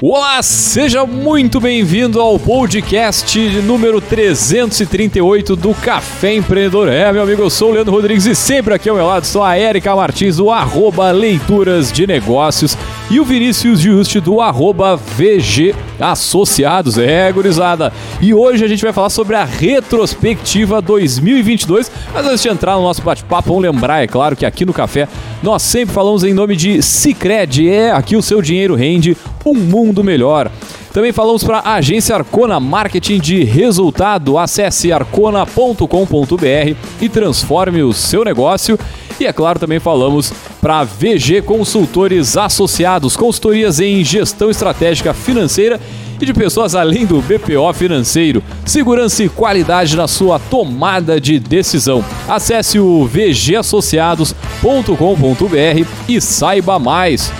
Olá, seja muito bem-vindo ao podcast número 338 do Café Empreendedor. É, meu amigo, eu sou o Leandro Rodrigues e sempre aqui ao meu lado estou a Erika Martins do arroba Leituras de Negócios e o Vinícius Juste do arroba VG Associados. É, gurizada. E hoje a gente vai falar sobre a retrospectiva 2022. Mas antes de entrar no nosso bate-papo, vamos lembrar, é claro, que aqui no Café nós sempre falamos em nome de Cicred. É, aqui o seu dinheiro rende um mundo melhor. Também falamos para a agência Arcona Marketing de Resultado. Acesse arcona.com.br e transforme o seu negócio. E é claro, também falamos para VG Consultores Associados, consultorias em gestão estratégica financeira e de pessoas além do BPO financeiro. Segurança e qualidade na sua tomada de decisão. Acesse o vgassociados.com.br e saiba mais.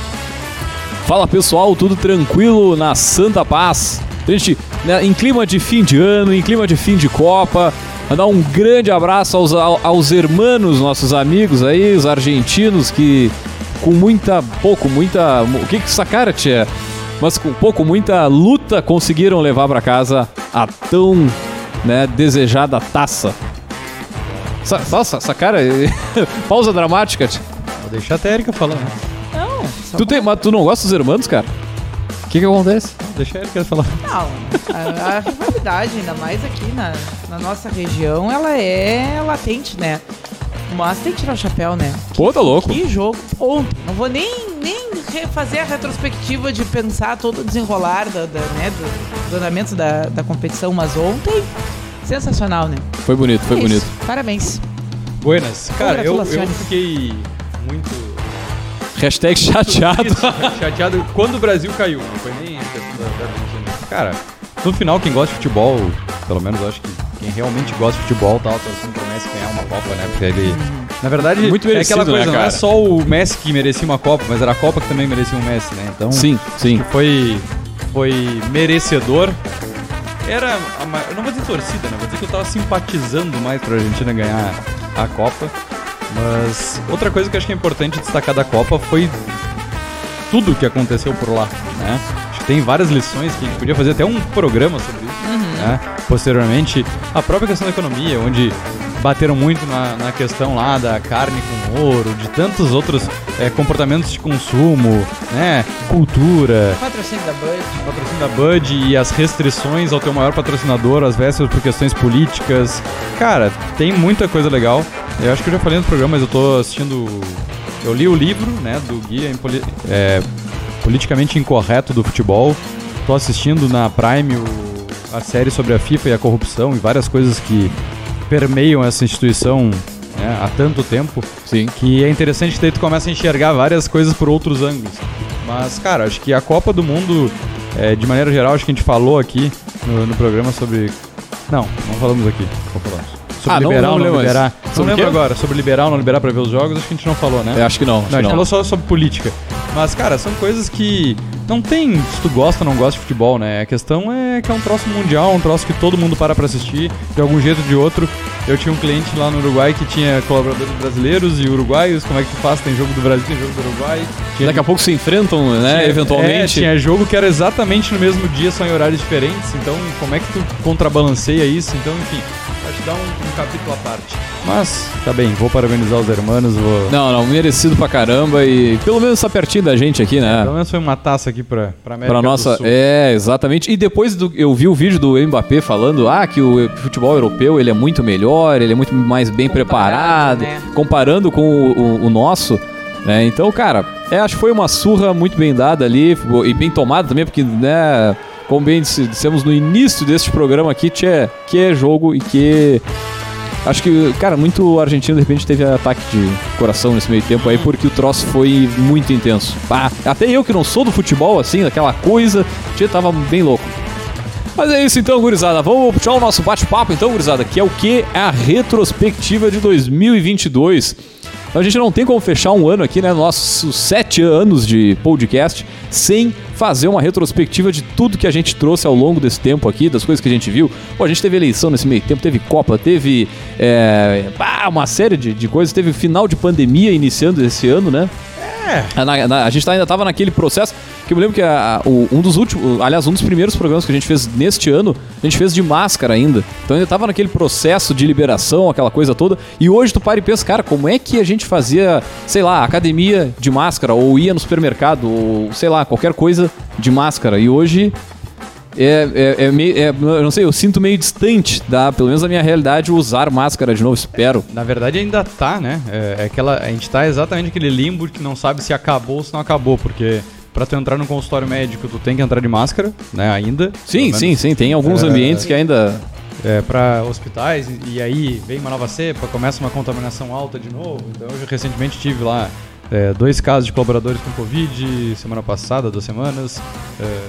Fala pessoal, tudo tranquilo na Santa Paz. Gente, né, em clima de fim de ano, em clima de fim de Copa, mandar um grande abraço aos, aos hermanos, nossos amigos aí, os argentinos que com muita, pouco, muita, o que que essa cara tia? Mas com pouco, muita luta conseguiram levar para casa a tão, né, desejada taça. Essa, nossa, essa cara, pausa dramática. Tia. Vou deixar a Erika falar? Não, Tu, tem, mas tu não gosta dos hermanos, cara? O que que acontece? Deixa a Erika falar. Não, a, a rivalidade, ainda mais aqui na, na nossa região, ela é latente, né? Mas tem que tirar o chapéu, né? Pô, tá louco. Que jogo ontem. Não vou nem, nem fazer a retrospectiva de pensar todo o desenrolar da, da, né, do, do andamento da, da competição, mas ontem, sensacional, né? Foi bonito, foi É bonito. Parabéns. Buenas. Cara, eu, eu fiquei muito Hashtag chateado. Isso, chateado quando o Brasil caiu. Não foi nem. Cara, no final, quem gosta de futebol, pelo menos eu acho que quem realmente gosta de futebol tava torcendo pro Messi ganhar uma Copa, né? Porque ele. Na verdade, Muito é merecido, aquela coisa, né, não é só o Messi que merecia uma Copa, mas era a Copa que também merecia um Messi, né? Então. Sim, sim. foi, foi merecedor. Era, a ma- eu não vou dizer torcida, né? Vou dizer que eu tava simpatizando mais pra Argentina ganhar a Copa. Mas outra coisa que acho que é importante destacar da Copa foi tudo que aconteceu por lá, né? Acho que tem várias lições que a gente podia fazer até um programa sobre isso, né? Posteriormente, a própria questão da economia, onde bateram muito na, na questão lá da carne com ouro, de tantos outros eh, comportamentos de consumo, né? Cultura, Patrocínio da Bud. patrocínio da Bud e as restrições ao teu maior patrocinador, às vésperas por questões políticas. Cara, tem muita coisa legal. Eu acho que eu já falei no programa, mas eu tô assistindo. Eu li o livro, né, do Guia em Poli- é, Politicamente Incorreto do Futebol. Tô assistindo na Prime o- a série sobre a FIFA e a corrupção e várias coisas que permeiam essa instituição né, há tanto tempo Sim. que é interessante que daí tu começa a enxergar várias coisas por outros ângulos. Mas, cara, acho que a Copa do Mundo, é, de maneira geral, acho que a gente falou aqui no, no programa sobre. Não, não falamos aqui. Vou falar. Sobre Ah, não- liberar não não mas- liberar. Não sobre o lembro agora. Sobre liberar ou não liberar pra ver os jogos, acho que a gente não falou, né? Eu acho que não. Acho Não, a gente não. falou só sobre política. Mas, cara, são coisas que não tem se tu gosta ou não gosta de futebol, né? A questão é que é um troço mundial, um troço que todo mundo para pra assistir, de algum jeito ou de outro. Eu tinha um cliente lá no Uruguai que tinha colaboradores brasileiros e uruguaios. Como é que tu faz? Tem jogo do Brasil, tem jogo do Uruguai. Tinha Daqui a pouco se enfrentam, né? tinha- eventualmente. É, tinha jogo que era exatamente no mesmo dia, só em horários diferentes. Então, como é que tu contrabalanceia isso? Então, enfim, acho que dá um, um capítulo à parte. Mas, tá bem, vou parabenizar os hermanos, vou... Não, não, merecido pra caramba e pelo menos tá pertinho da gente aqui, né? Pelo menos foi uma taça aqui pra, pra América Pra nossa, do Sul. é, exatamente. E depois do, eu vi o vídeo do Mbappé falando, ah, que o futebol europeu ele é muito melhor, ele é muito mais bem Comparado, preparado, né? comparando com o, o- o nosso, né? Então, cara, é, acho que foi uma surra muito bem dada ali e bem tomada também, porque, né, como bem disse- dissemos no início deste programa aqui, que é, que é jogo e que Acho que, cara, muito argentino de repente teve ataque de coração nesse meio tempo aí, porque o troço foi muito intenso. Bah, até eu que não sou do futebol, assim, daquela coisa, tava bem louco. Mas é isso então, gurizada. Vamos puxar o nosso bate-papo então, gurizada, que é o que? É a retrospectiva de 2022. Então a gente não tem como fechar um ano aqui, né? Nossos sete anos de podcast sem fazer uma retrospectiva de tudo que a gente trouxe ao longo desse tempo aqui, das coisas que a gente viu. Pô, a gente teve eleição nesse meio tempo, teve Copa, teve é, uma série de, de coisas, teve final de pandemia iniciando esse ano, né? É. A, gente tá- ainda tava naquele processo. Que eu me lembro que a- o- um dos últimos, aliás, um dos primeiros programas que a gente fez neste ano, a gente fez de máscara ainda. Então ainda tava naquele processo de liberação, aquela coisa toda. E hoje tu para e pensa, cara, como é que a gente fazia, sei lá, academia de máscara, ou ia no supermercado, ou sei lá, qualquer coisa de máscara. E hoje é, é, é meio. é- eu não sei, eu sinto meio distante da, pelo menos da minha realidade, usar máscara de novo, espero. Na verdade ainda tá, né? É, é aquela, a gente tá exatamente naquele limbo que não sabe se acabou ou se não acabou, porque pra tu entrar no consultório médico tu tem que entrar de máscara, né? Ainda. Sim, sim, sim. Tem alguns É. ambientes que ainda. É, para hospitais e, aí vem uma nova cepa, começa uma contaminação alta de novo. Então eu recentemente tive lá é, dois casos de colaboradores com Covid semana passada, duas semanas. É,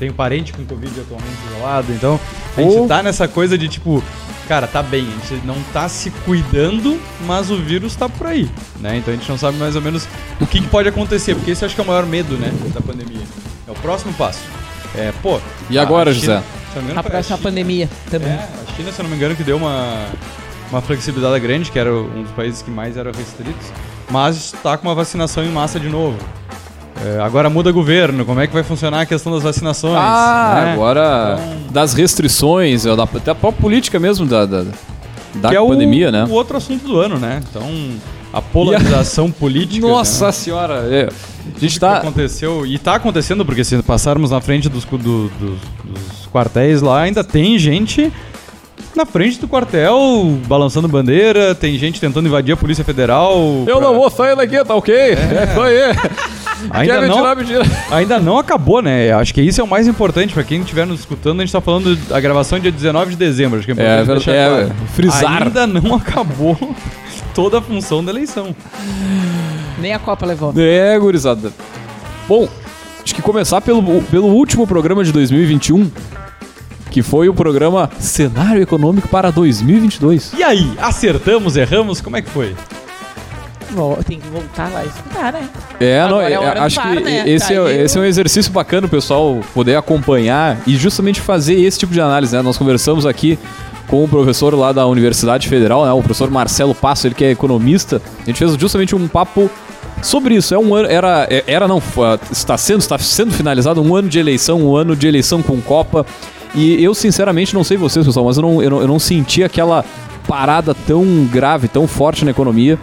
tenho parente com Covid atualmente isolado. Então a gente Oh. tá nessa coisa de tipo, cara, tá bem, a gente não tá se cuidando, mas o vírus tá por aí, né? Então a gente não sabe mais ou menos o que, que pode acontecer, porque esse eu acho que é o maior medo, né, da pandemia. É o próximo passo. É, pô. E agora, China- José? se eu não me engano, A próxima China- pandemia também. é, a China, se eu não me engano, que deu uma, uma flexibilidade grande, que era um dos países que mais eram restritos, mas está com uma vacinação em massa de novo. É, agora muda governo, como é que vai funcionar a questão das vacinações? Ah, né? agora Então- das restrições, da, da própria política mesmo da, da, da é pandemia, o, né? o outro assunto do ano, né? Então, a polarização política. Nossa né? senhora! é, a gente tá. aconteceu e tá acontecendo porque se passarmos na frente dos, do- dos, dos quartéis lá ainda tem gente na frente do quartel balançando bandeira tem gente tentando invadir a polícia federal Eu pra- não vou sair daqui, tá ok? É, isso aí. ainda me não ainda não acabou né acho que isso é o mais importante pra quem estiver nos escutando a gente tá falando da gravação dia 19 de dezembro acho que é É, deixar é, claro. frisar. ainda não acabou toda a função da eleição Nem a Copa levou. É, gurizada. Bom, acho que começar pelo, pelo último programa de 2021, que foi o programa Cenário Econômico para 2022. e aí acertamos erramos como é que foi Tem que voltar lá e escutar, né? É, não, é a é, acho que né? esse, é, esse é um exercício bacana o pessoal poder acompanhar e justamente fazer esse tipo de análise, né? Nós conversamos aqui com o professor lá da Universidade Federal, né? O professor Marcelo Passo, ele que é economista. A gente fez justamente um papo sobre isso. É um ano, era, é- era não, está sendo, está sendo finalizado um ano de eleição, um ano de eleição com Copa. E eu, sinceramente, não sei vocês, pessoal, mas eu não, eu não, eu não senti aquela parada tão grave, tão forte na economia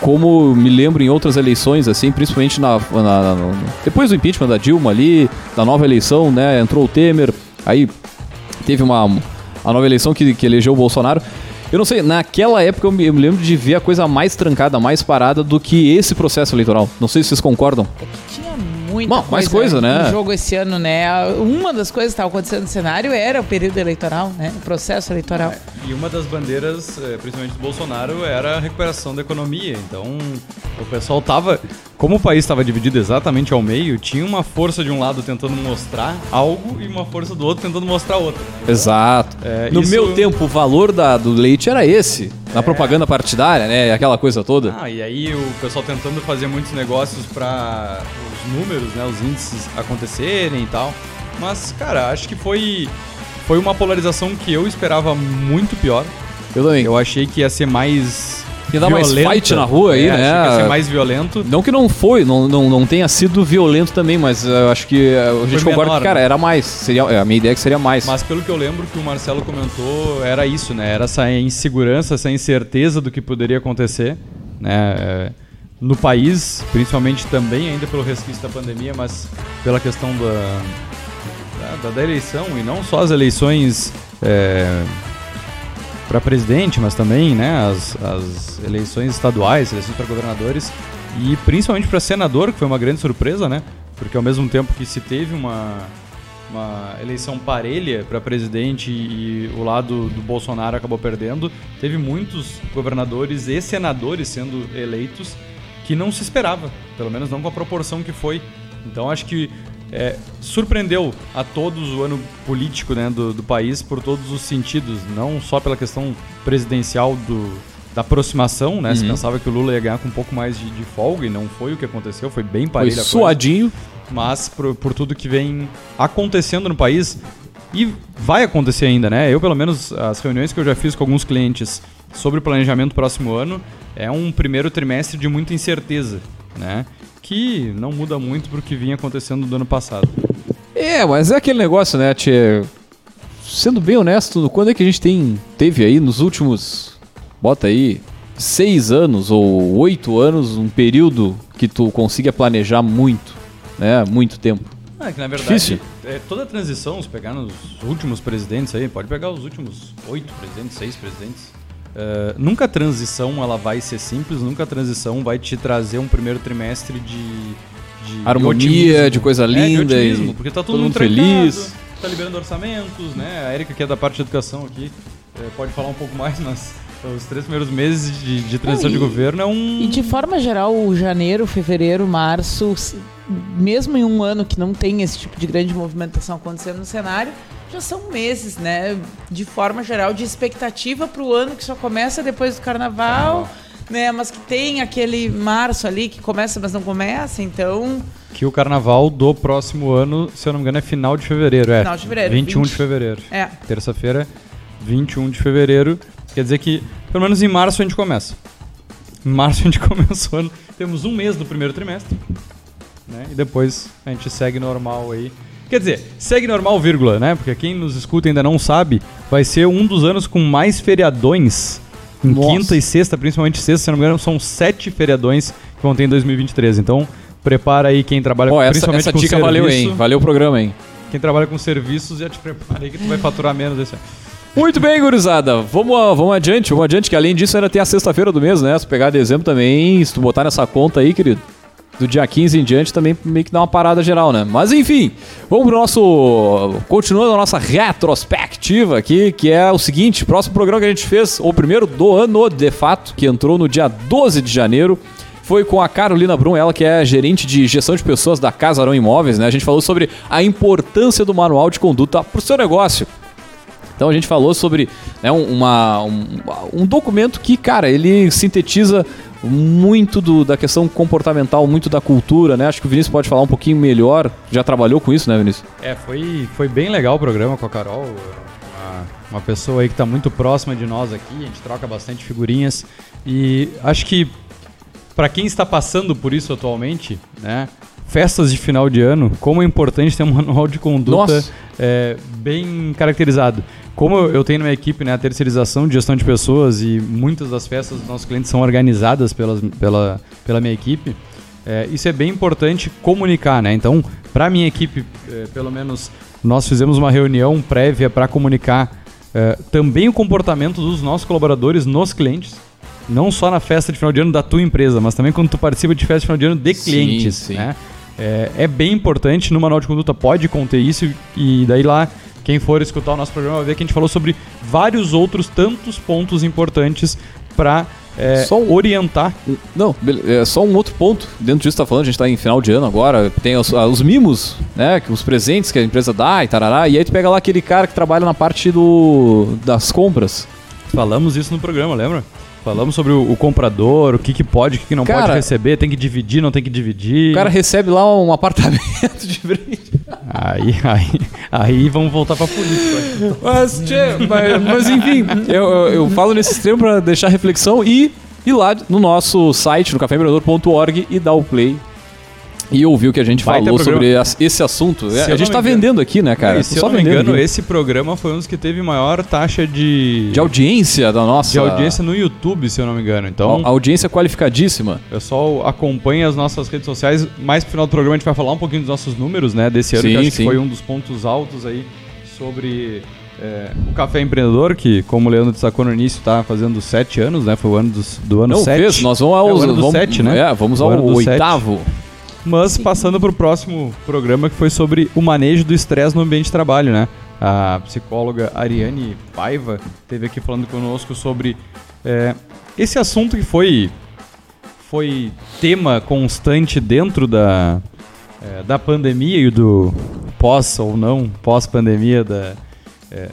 como me lembro em outras eleições, assim, principalmente na, na- na- no- depois do impeachment da Dilma ali, da nova eleição, né? Entrou o Temer, aí teve uma a nova eleição que, que elegeu o Bolsonaro. Eu não sei, naquela época eu me, eu me lembro de ver a coisa mais trancada, mais parada do que esse processo eleitoral. Não sei se vocês concordam. É que tinha muita Bom, mais coisa, né? no jogo esse ano, né? Uma das coisas que estava acontecendo no cenário era o período eleitoral, né? O processo eleitoral. E uma das bandeiras, eh, principalmente do Bolsonaro, era a recuperação da economia. Então, o pessoal tava. Como o país estava dividido exatamente ao meio, tinha uma força de um lado tentando mostrar algo e uma força do outro tentando mostrar outra. Exato. É, no isso- meu tempo, o valor da, do leite era esse. Na propaganda partidária, né? Aquela coisa toda. Ah, e aí o pessoal tentando fazer muitos negócios para os números, né, os índices acontecerem e tal. Mas, cara, acho que foi foi uma polarização que eu esperava muito pior. Eu também. Eu achei que ia ser mais Ia dar mais violenta. fight na rua aí, É, né? Achei que ia ser mais violento. Não que não foi, não, não, não tenha sido violento também, mas eh, eu acho que eh, a gente concorda que, cara, né? era mais. Seria, é, a minha ideia é que seria mais. Mas pelo que eu lembro que o Marcelo comentou, era isso, né? Era essa insegurança, essa incerteza do que poderia acontecer, né? É, No país, principalmente também, ainda pelo resquício da pandemia, mas pela questão da, da, da eleição, e não só as eleições para presidente, mas também né, as, as eleições estaduais, eleições para governadores, e principalmente para senador, que foi uma grande surpresa, né? Porque ao mesmo tempo que se teve uma, uma eleição parelha para presidente e o lado do Bolsonaro acabou perdendo, teve muitos governadores e senadores sendo eleitos que não se esperava, pelo menos não com a proporção que foi. Então acho que é, surpreendeu a todos o ano político né, do, do país por todos os sentidos, não só pela questão presidencial do, da aproximação, né? Se Uhum. pensava que o Lula ia ganhar com um pouco mais de, de folga e não foi o que aconteceu, foi bem Foi parelha a coisa suadinho. mas por, por tudo que vem acontecendo no país e vai acontecer ainda, né? Eu, pelo menos, as reuniões que eu já fiz com alguns clientes sobre o planejamento próximo ano é um primeiro trimestre de muita incerteza. né? Que não muda muito pro que vinha acontecendo do ano passado. É, mas é aquele negócio, né, Tchê? Sendo bem honesto, quando é que a gente tem, teve aí nos últimos, bota aí, seis anos ou oito anos, um período que tu consiga planejar muito, né? Muito tempo. Ah, que na verdade, Difícil. é, toda a transição, se pegar nos últimos presidentes aí, pode pegar os últimos oito presidentes, seis presidentes. É, nunca a transição ela vai ser simples, nunca a transição vai te trazer um primeiro trimestre de, de Harmonia, de coisa É, linda de otimismo, e porque tá todo, todo mundo trancado, feliz. tá liberando orçamentos, né? A Erika, que é da parte de educação aqui, é, pode falar um pouco mais, mas os três primeiros meses de, de transição Não, de e- governo é um. E de forma geral, o janeiro, fevereiro, março, mesmo em um ano que não tem esse tipo de grande movimentação acontecendo no cenário, já são meses, né? De forma geral, de expectativa para o ano que só começa depois do carnaval, né? Mas que tem aquele março ali que começa, mas não começa, então. Que o carnaval do próximo ano, se eu não me engano, é final de fevereiro. É, Final de fevereiro, 21 de 20. fevereiro. É. Terça-feira, 21 de fevereiro. Quer dizer que, pelo menos em março, a gente começa. Em março a gente começa o ano. Temos um mês do primeiro trimestre. Né? E depois a gente segue normal aí. Quer dizer, segue normal, vírgula, né? Porque quem nos escuta ainda não sabe, vai ser um dos anos com mais feriadões. Em Nossa. quinta e sexta, principalmente sexta, se não me engano, são sete feriadões que vão ter em 2023. Então, prepara aí quem trabalha Ó, essa, principalmente essa com dica serviço. valeu, hein? Valeu o programa, hein? Quem trabalha com serviços, já te prepara aí que tu vai faturar menos esse ano. Muito bem, gurizada. Vamos, vamos adiante, vamos adiante, que além disso ainda tem a sexta-feira do mês, né? Se pegar dezembro também, se tu botar nessa conta aí, querido, do dia 15 em diante também meio que dá uma parada geral, né? Mas enfim, vamos pro nosso. Continuando a nossa retrospectiva aqui, que é o seguinte: próximo programa que a gente fez, o primeiro do ano, de fato, que entrou no dia 12 de janeiro. Foi com a Carolina Brum, ela que é gerente de gestão de pessoas da Casarão Imóveis, né? A gente falou sobre a importância do manual de conduta para o seu negócio. Então a gente falou sobre né, um- uma, um, um documento que, cara, ele sintetiza muito do- da questão comportamental, muito da cultura, né? Acho que o Vinícius pode falar um pouquinho melhor. Já trabalhou com isso, né, Vinícius? É, foi, foi bem legal o programa com a Carol. Uma, uma pessoa aí que está muito próxima de nós aqui, a gente troca bastante figurinhas. E acho que para quem está passando por isso atualmente, né? Festas de final de ano, como é importante ter um manual de conduta é, bem caracterizado. Como eu eu tenho na minha equipe né, a terceirização de gestão de pessoas e muitas das festas dos nossos clientes são organizadas pelas, pela, pela minha equipe, é, isso é bem importante comunicar, né? Então, para minha equipe, é, pelo menos, nós fizemos uma reunião prévia para comunicar é, também o comportamento dos nossos colaboradores nos clientes. Não só na festa de final de ano da tua empresa, mas também quando tu participa de festa de final de ano de Sim, clientes, sim. né? É, é bem importante, no manual de conduta pode conter isso e daí lá quem for escutar o nosso programa vai ver que a gente falou sobre vários outros tantos pontos importantes para Só um- orientar Não, é só um outro ponto dentro disso que tá falando, a gente tá em final de ano agora, tem os, ah, os mimos, né, que os presentes que a empresa dá e tarará, e aí tu pega lá aquele cara que trabalha na parte do das compras. Falamos isso no programa, lembra? Falamos sobre o, o comprador, o que, que pode, o que, que não Cara- pode receber, tem que dividir, não tem que dividir. O cara recebe lá um apartamento de brinde. Aí, aí, aí vamos voltar pra política. Mas, tchê, mas, mas enfim, eu, eu, eu falo nesse extremo pra deixar reflexão e ir lá no nosso site, no caféempreendedor.org e dar o play e ouvir o que a gente falou sobre esse assunto. Se a gente tá engano- vendendo aqui, né, cara? se eu não me engano, aqui. esse programa foi um dos que teve maior taxa de, De audiência da nossa. de audiência no YouTube, se eu não me engano. Então, A- audiência qualificadíssima. o pessoal acompanha as nossas redes sociais. Mais pro final do programa a gente vai falar um pouquinho dos nossos números, né? Desse ano, Sim, que eu acho sim. que foi um dos pontos altos aí sobre é, o Café Empreendedor, que, como o Leandro destacou no início, tá fazendo sete anos, né? Foi o ano dos, do ano Não, sete. fez? Nós vamos ao É vamos, sete, né? É, vamos ao do sete. Mas passando pro próximo programa, que foi sobre o manejo do estresse no ambiente de trabalho, né? A psicóloga Ariane Paiva esteve aqui falando conosco sobre é, esse assunto que foi, foi tema constante dentro da, é, da pandemia e do pós ou não pós-pandemia da é,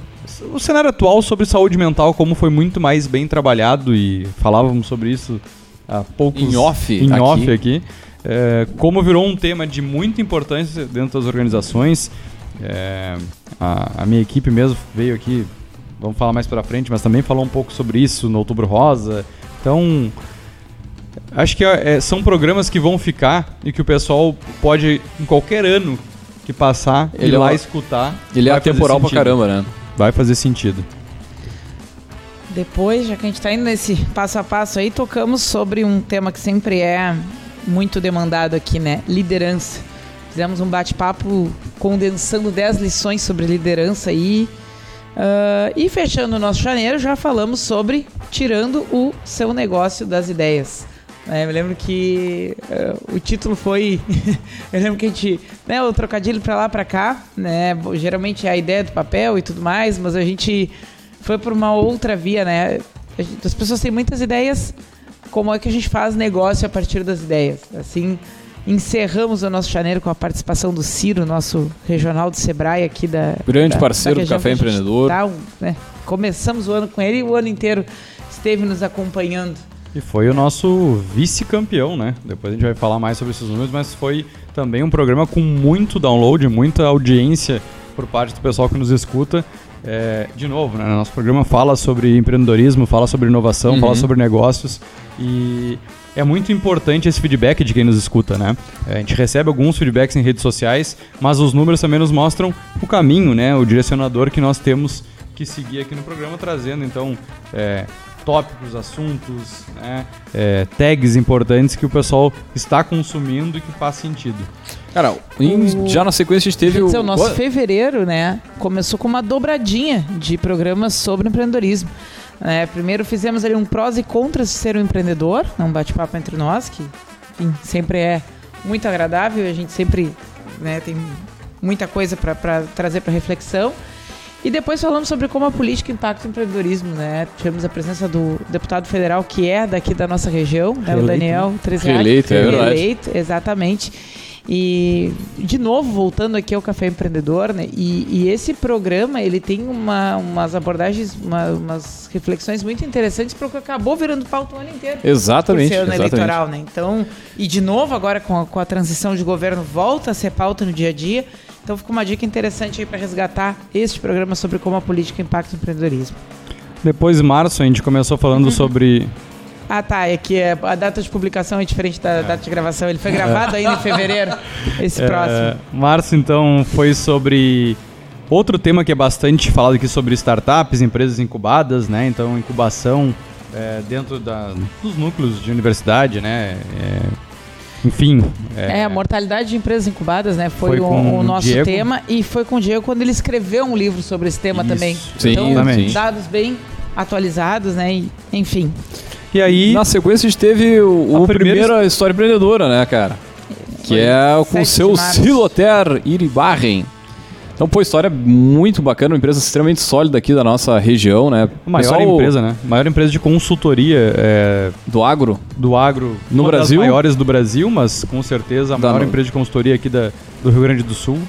o cenário atual sobre saúde mental como foi muito mais bem trabalhado e falávamos sobre isso há poucos Em off em aqui. off aqui é, como virou um tema de muita importância dentro das organizações é, a, a minha equipe mesmo veio aqui vamos falar mais pra frente mas também falou um pouco sobre isso no Outubro Rosa então acho que é, são programas que vão ficar e que o pessoal pode, em qualquer ano que passar, Ele ir é lá escutar. Ele é vai fazer atemporal pra sentido. caramba, né? Vai fazer sentido. Depois, já que a gente está indo nesse passo a passo aí, tocamos sobre um tema que sempre é muito demandado aqui, né? Liderança. Fizemos um bate-papo condensando 10 lições sobre liderança aí. Ah, e fechando o nosso janeiro, já falamos sobre tirando o seu negócio das ideias. É, eu me lembro que ah, o título foi. eu lembro que a gente. Né, o trocadilho pra lá pra cá, né? Geralmente é a ideia do papel e tudo mais, mas a gente foi por uma outra via, né? As pessoas têm muitas ideias, como é que a gente faz negócio a partir das ideias? Assim, encerramos o nosso janeiro com a participação do Ciro, nosso regional do Sebrae aqui da. Grande da- parceiro da do Café Empreendedor. tá, um, né? Começamos o ano com ele e o ano inteiro esteve nos acompanhando. E foi o nosso vice-campeão, né? Depois a gente vai falar mais sobre esses números, mas foi também um programa com muito download, muita audiência por parte do pessoal que nos escuta. É, de novo, né? Nosso programa fala sobre empreendedorismo, fala sobre inovação, Uhum. fala sobre negócios e é muito importante esse feedback de quem nos escuta, né? É, a gente recebe alguns feedbacks em redes sociais, mas os números também nos mostram o caminho, né? O direcionador que nós temos que seguir aqui no programa, trazendo então é, tópicos, assuntos, né? É, tags importantes que o pessoal está consumindo e que faz sentido. Cara, em- O- já na sequência a gente teve dizer, o nosso Ué, fevereiro, né, começou com uma dobradinha de programas sobre empreendedorismo. É, primeiro fizemos ali um prós e contras de ser um empreendedor, um bate-papo entre nós, que enfim, sempre é muito agradável, a gente sempre né, tem muita coisa para trazer para reflexão. E depois falamos sobre como a política impacta o empreendedorismo, né? Tivemos a presença do deputado federal que é daqui da nossa região, né? o Daniel Treziak. Reeleito, é verdade. Reeleito, exatamente. E, de novo, voltando aqui ao Café Empreendedor, né? E, e esse programa, ele tem uma, umas abordagens, uma- umas reflexões muito interessantes para o que acabou virando pauta o ano inteiro. Exatamente, Por ser ano exatamente. eleitoral, né? Então, e de novo, agora com a, com a transição de governo, volta a ser pauta no dia a dia. Então, fica uma dica interessante aí para resgatar este programa sobre como a política impacta o empreendedorismo. Depois, em março, a gente começou falando sobre Ah, tá. É que é- a data de publicação é diferente da data de gravação. Ele foi gravado ainda em fevereiro, esse É, próximo. março, então, foi sobre outro tema que é bastante falado aqui sobre startups, empresas incubadas, né? Então, incubação é, dentro da- dos núcleos de universidade, né? É, enfim. É, a mortalidade de empresas incubadas, né? Foi, Foi o, com o nosso Diego. tema e foi com o Diego quando ele escreveu um livro sobre esse tema Isso. também. Sim, então, exatamente. dados bem atualizados, né? E, enfim. E aí, Na sequência a gente teve o, A o primeira- primeira história empreendedora, né, cara? Que Foi é o com 7 o seu. Siloter Iribarren. Então, pô, história muito bacana, uma empresa extremamente sólida aqui da nossa região, né? a maior Pessoal empresa, né? Maior empresa de consultoria é, do agro. do agro No uma Brasil? das maiores do Brasil, mas com certeza a Da maior no- empresa de consultoria aqui da, do Rio Grande do Sul.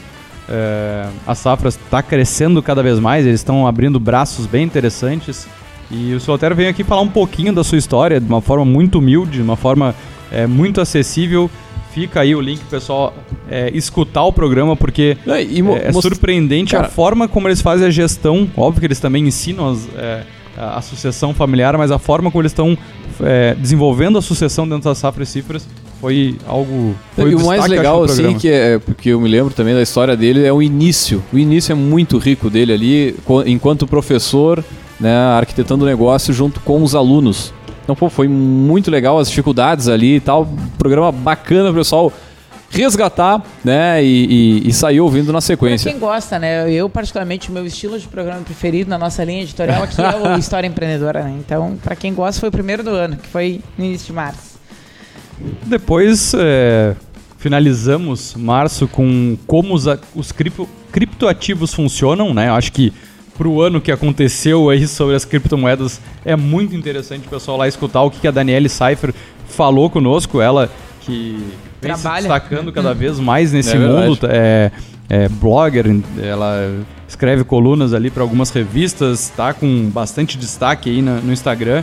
É, a safra está crescendo cada vez mais, eles estão abrindo braços bem interessantes. E o Solotero veio aqui falar um pouquinho da sua história, de uma forma muito humilde, de uma forma é, muito acessível. Fica aí o link pessoal é, escutar o programa, porque É, é, surpreendente Cara- a forma como eles fazem a gestão. Óbvio que eles também ensinam as, é, a sucessão familiar, mas a forma como eles estão é, desenvolvendo a sucessão dentro das safras e cifras foi algo. Foi e o mais legal, acho, assim, que é, porque eu me lembro também da história dele, é o início. O início é muito rico dele ali, enquanto professor, né, arquitetando o negócio junto com os alunos. Então, pô, foi muito legal as dificuldades ali e tal. Programa bacana pessoal resgatar, né, e, e, e sair ouvindo na Pra sequência. quem gosta, né? Eu, particularmente, o meu estilo de programa preferido na nossa linha editorial aqui é o História Empreendedora, né? Então, pra quem gosta, foi o primeiro do ano, que foi no início de março. Depois é, finalizamos março com como os, os cripto, criptoativos funcionam, né? Acho que pro ano que aconteceu aí sobre as criptomoedas é muito interessante o pessoal lá escutar o que a Daniele Seifer falou conosco, ela que vem Trabalha. se destacando cada vez mais nesse É mundo, é, é blogger, ela escreve colunas ali para algumas revistas, tá com bastante destaque aí na- no Instagram.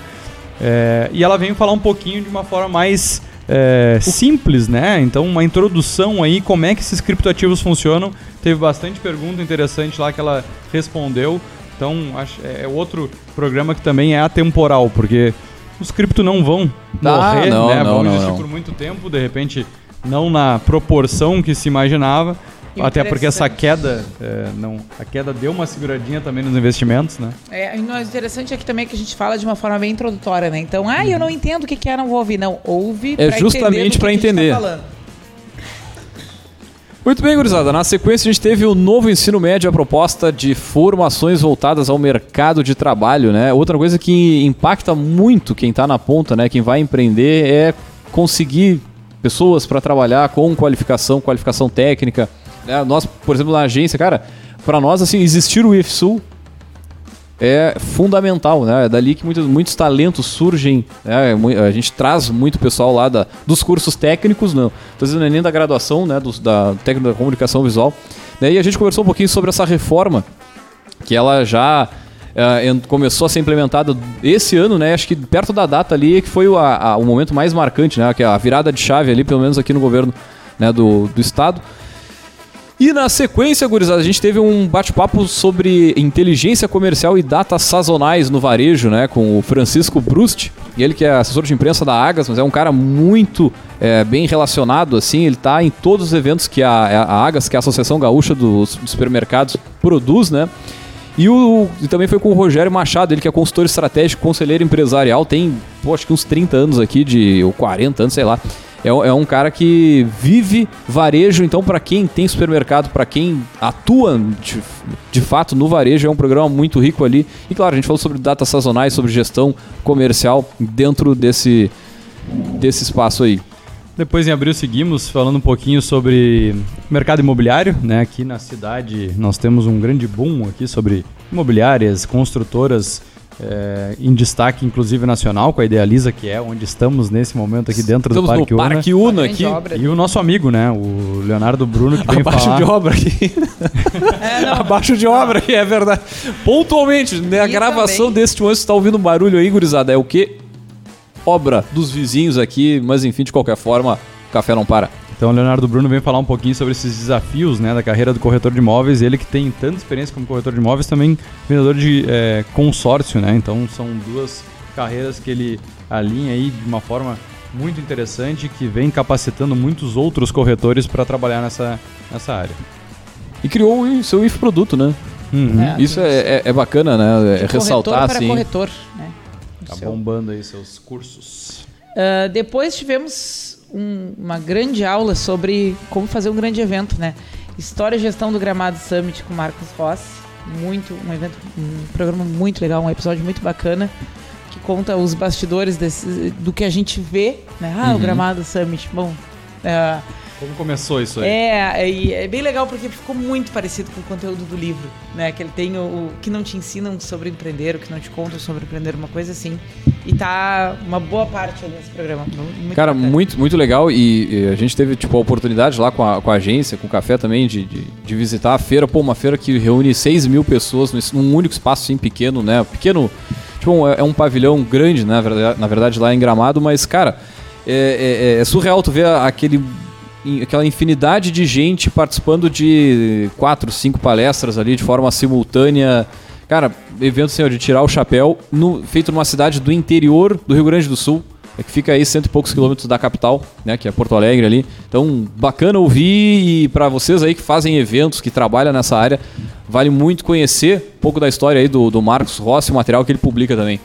É, e ela veio falar um pouquinho de uma forma mais é, simples, né? Então, uma introdução aí, como é que esses criptoativos funcionam. Teve bastante pergunta interessante lá que ela respondeu. Então, acho, é outro programa que também é atemporal, porque os cripto não vão Ah, morrer, não, né? não, vão existir não. por muito tempo, de repente não na proporção que se imaginava. Até porque essa queda, é, não, a queda deu uma seguradinha também nos investimentos, né? É, e o interessante aqui também é que a gente fala de uma forma bem introdutória, né? Então, ah, eu não entendo o que que é, não vou ouvir. Não, ouve É pra justamente entender do que pra que a gente entender. Tá falando. Muito bem, gurizada. Na sequência, a gente teve o novo ensino médio, a proposta de formações voltadas ao mercado de trabalho, né? Outra coisa que impacta muito quem tá na ponta, né? Quem vai empreender é conseguir pessoas para trabalhar com qualificação, qualificação técnica. Né? Nós, por exemplo, na agência, cara, para nós, assim, existir o IFSUL é fundamental, né? É dali que muitos, muitos talentos surgem. né? A gente traz muito pessoal lá da, dos cursos técnicos, não. Tô dizendo nem da graduação, né? Dos, da técnica da comunicação visual. Né? E a gente conversou um pouquinho sobre essa reforma que ela já en- começou a ser implementada esse ano, né? Acho que perto da data ali que foi o, a- o momento mais marcante, né? Que é a virada de chave ali, pelo menos aqui no governo né? do, do estado. E na sequência, gurizada, a gente teve um bate-papo sobre inteligência comercial e datas sazonais no varejo, né? Com o Francisco Brust, ele que é assessor de imprensa da Agas, mas é um cara muito é, bem relacionado, assim, ele tá em todos os eventos que a, a Agas, que é a Associação Gaúcha dos, dos Supermercados, produz, né? E, o, e também foi com o Rogério Machado, ele que é consultor estratégico, conselheiro empresarial, tem, pô, acho que uns 30 anos aqui, de, ou 40 anos, sei lá. É, um- é um cara que vive varejo, então para quem tem supermercado, para quem atua de, de fato no varejo, é um programa muito rico ali. E claro, a gente falou sobre datas sazonais, sobre gestão comercial dentro desse, desse espaço aí. Depois em abril seguimos falando um pouquinho sobre mercado imobiliário, né? Aqui na cidade nós temos um grande boom aqui sobre imobiliárias, construtoras é, em destaque, inclusive nacional, com a Idealiza, que é onde estamos nesse momento aqui dentro Estamos do no Parque Una. Parque Una aqui. E o nosso amigo, né? O Leonardo Bruno, que vem Abaixo falar... de obra aqui. É, não, Abaixo de obra aqui, é verdade. Pontualmente, né, a E gravação também- deste momento, você tá ouvindo um barulho aí, gurizada, é o quê? Obra dos vizinhos aqui, mas enfim, de qualquer forma, o café não para. Então o Leonardo Bruno vem falar um pouquinho sobre esses desafios né, da carreira do corretor de imóveis. Ele que tem tanta experiência como corretor de imóveis, também vendedor de é, consórcio, né? Então são duas carreiras que ele alinha aí de uma forma muito interessante que vem capacitando muitos outros corretores para trabalhar nessa, nessa área. E criou o seu infoproduto, né? Uhum. É. Isso é, é- é bacana, né? É ressaltar, assim. corretor, né? Tá bombando aí seus cursos. Ah, depois tivemos um- uma grande aula sobre como fazer um grande evento, né? História e gestão do Gramado Summit com Marcos Rossi. Muito, um evento, um programa muito legal, um episódio muito bacana que conta os bastidores desse, do que a gente vê, né? Ah, o Uhum. Gramado Summit, bom. é, Como começou isso aí? é, e é bem legal porque ficou muito parecido com o conteúdo do livro, né? Que ele tem o, o que não te ensinam sobre empreender, o que não te contam sobre empreender, uma coisa assim. E tá uma boa parte ali nesse programa. Muito Cara, bacana. muito, muito legal e, e a gente teve tipo a oportunidade lá com a, com a agência, com o café também, de, de, de visitar a feira. Pô, uma feira que reúne 6 mil pessoas num único espaço assim pequeno, né? Pequeno, tipo, um- é um pavilhão grande, né? na verdade, lá em Gramado, mas, cara, é, é- é surreal tu ver aquele, aquela infinidade de gente participando de quatro, cinco palestras ali de forma simultânea. Cara, evento ó, de tirar o chapéu, no- feito numa cidade do interior do Rio Grande do Sul, é que fica aí cento e poucos quilômetros da capital, né, que é Porto Alegre ali. Então, bacana ouvir e para vocês aí que fazem eventos, que trabalham nessa área, vale muito conhecer um pouco da história aí do, do Marcos Rossi, o material que ele publica também.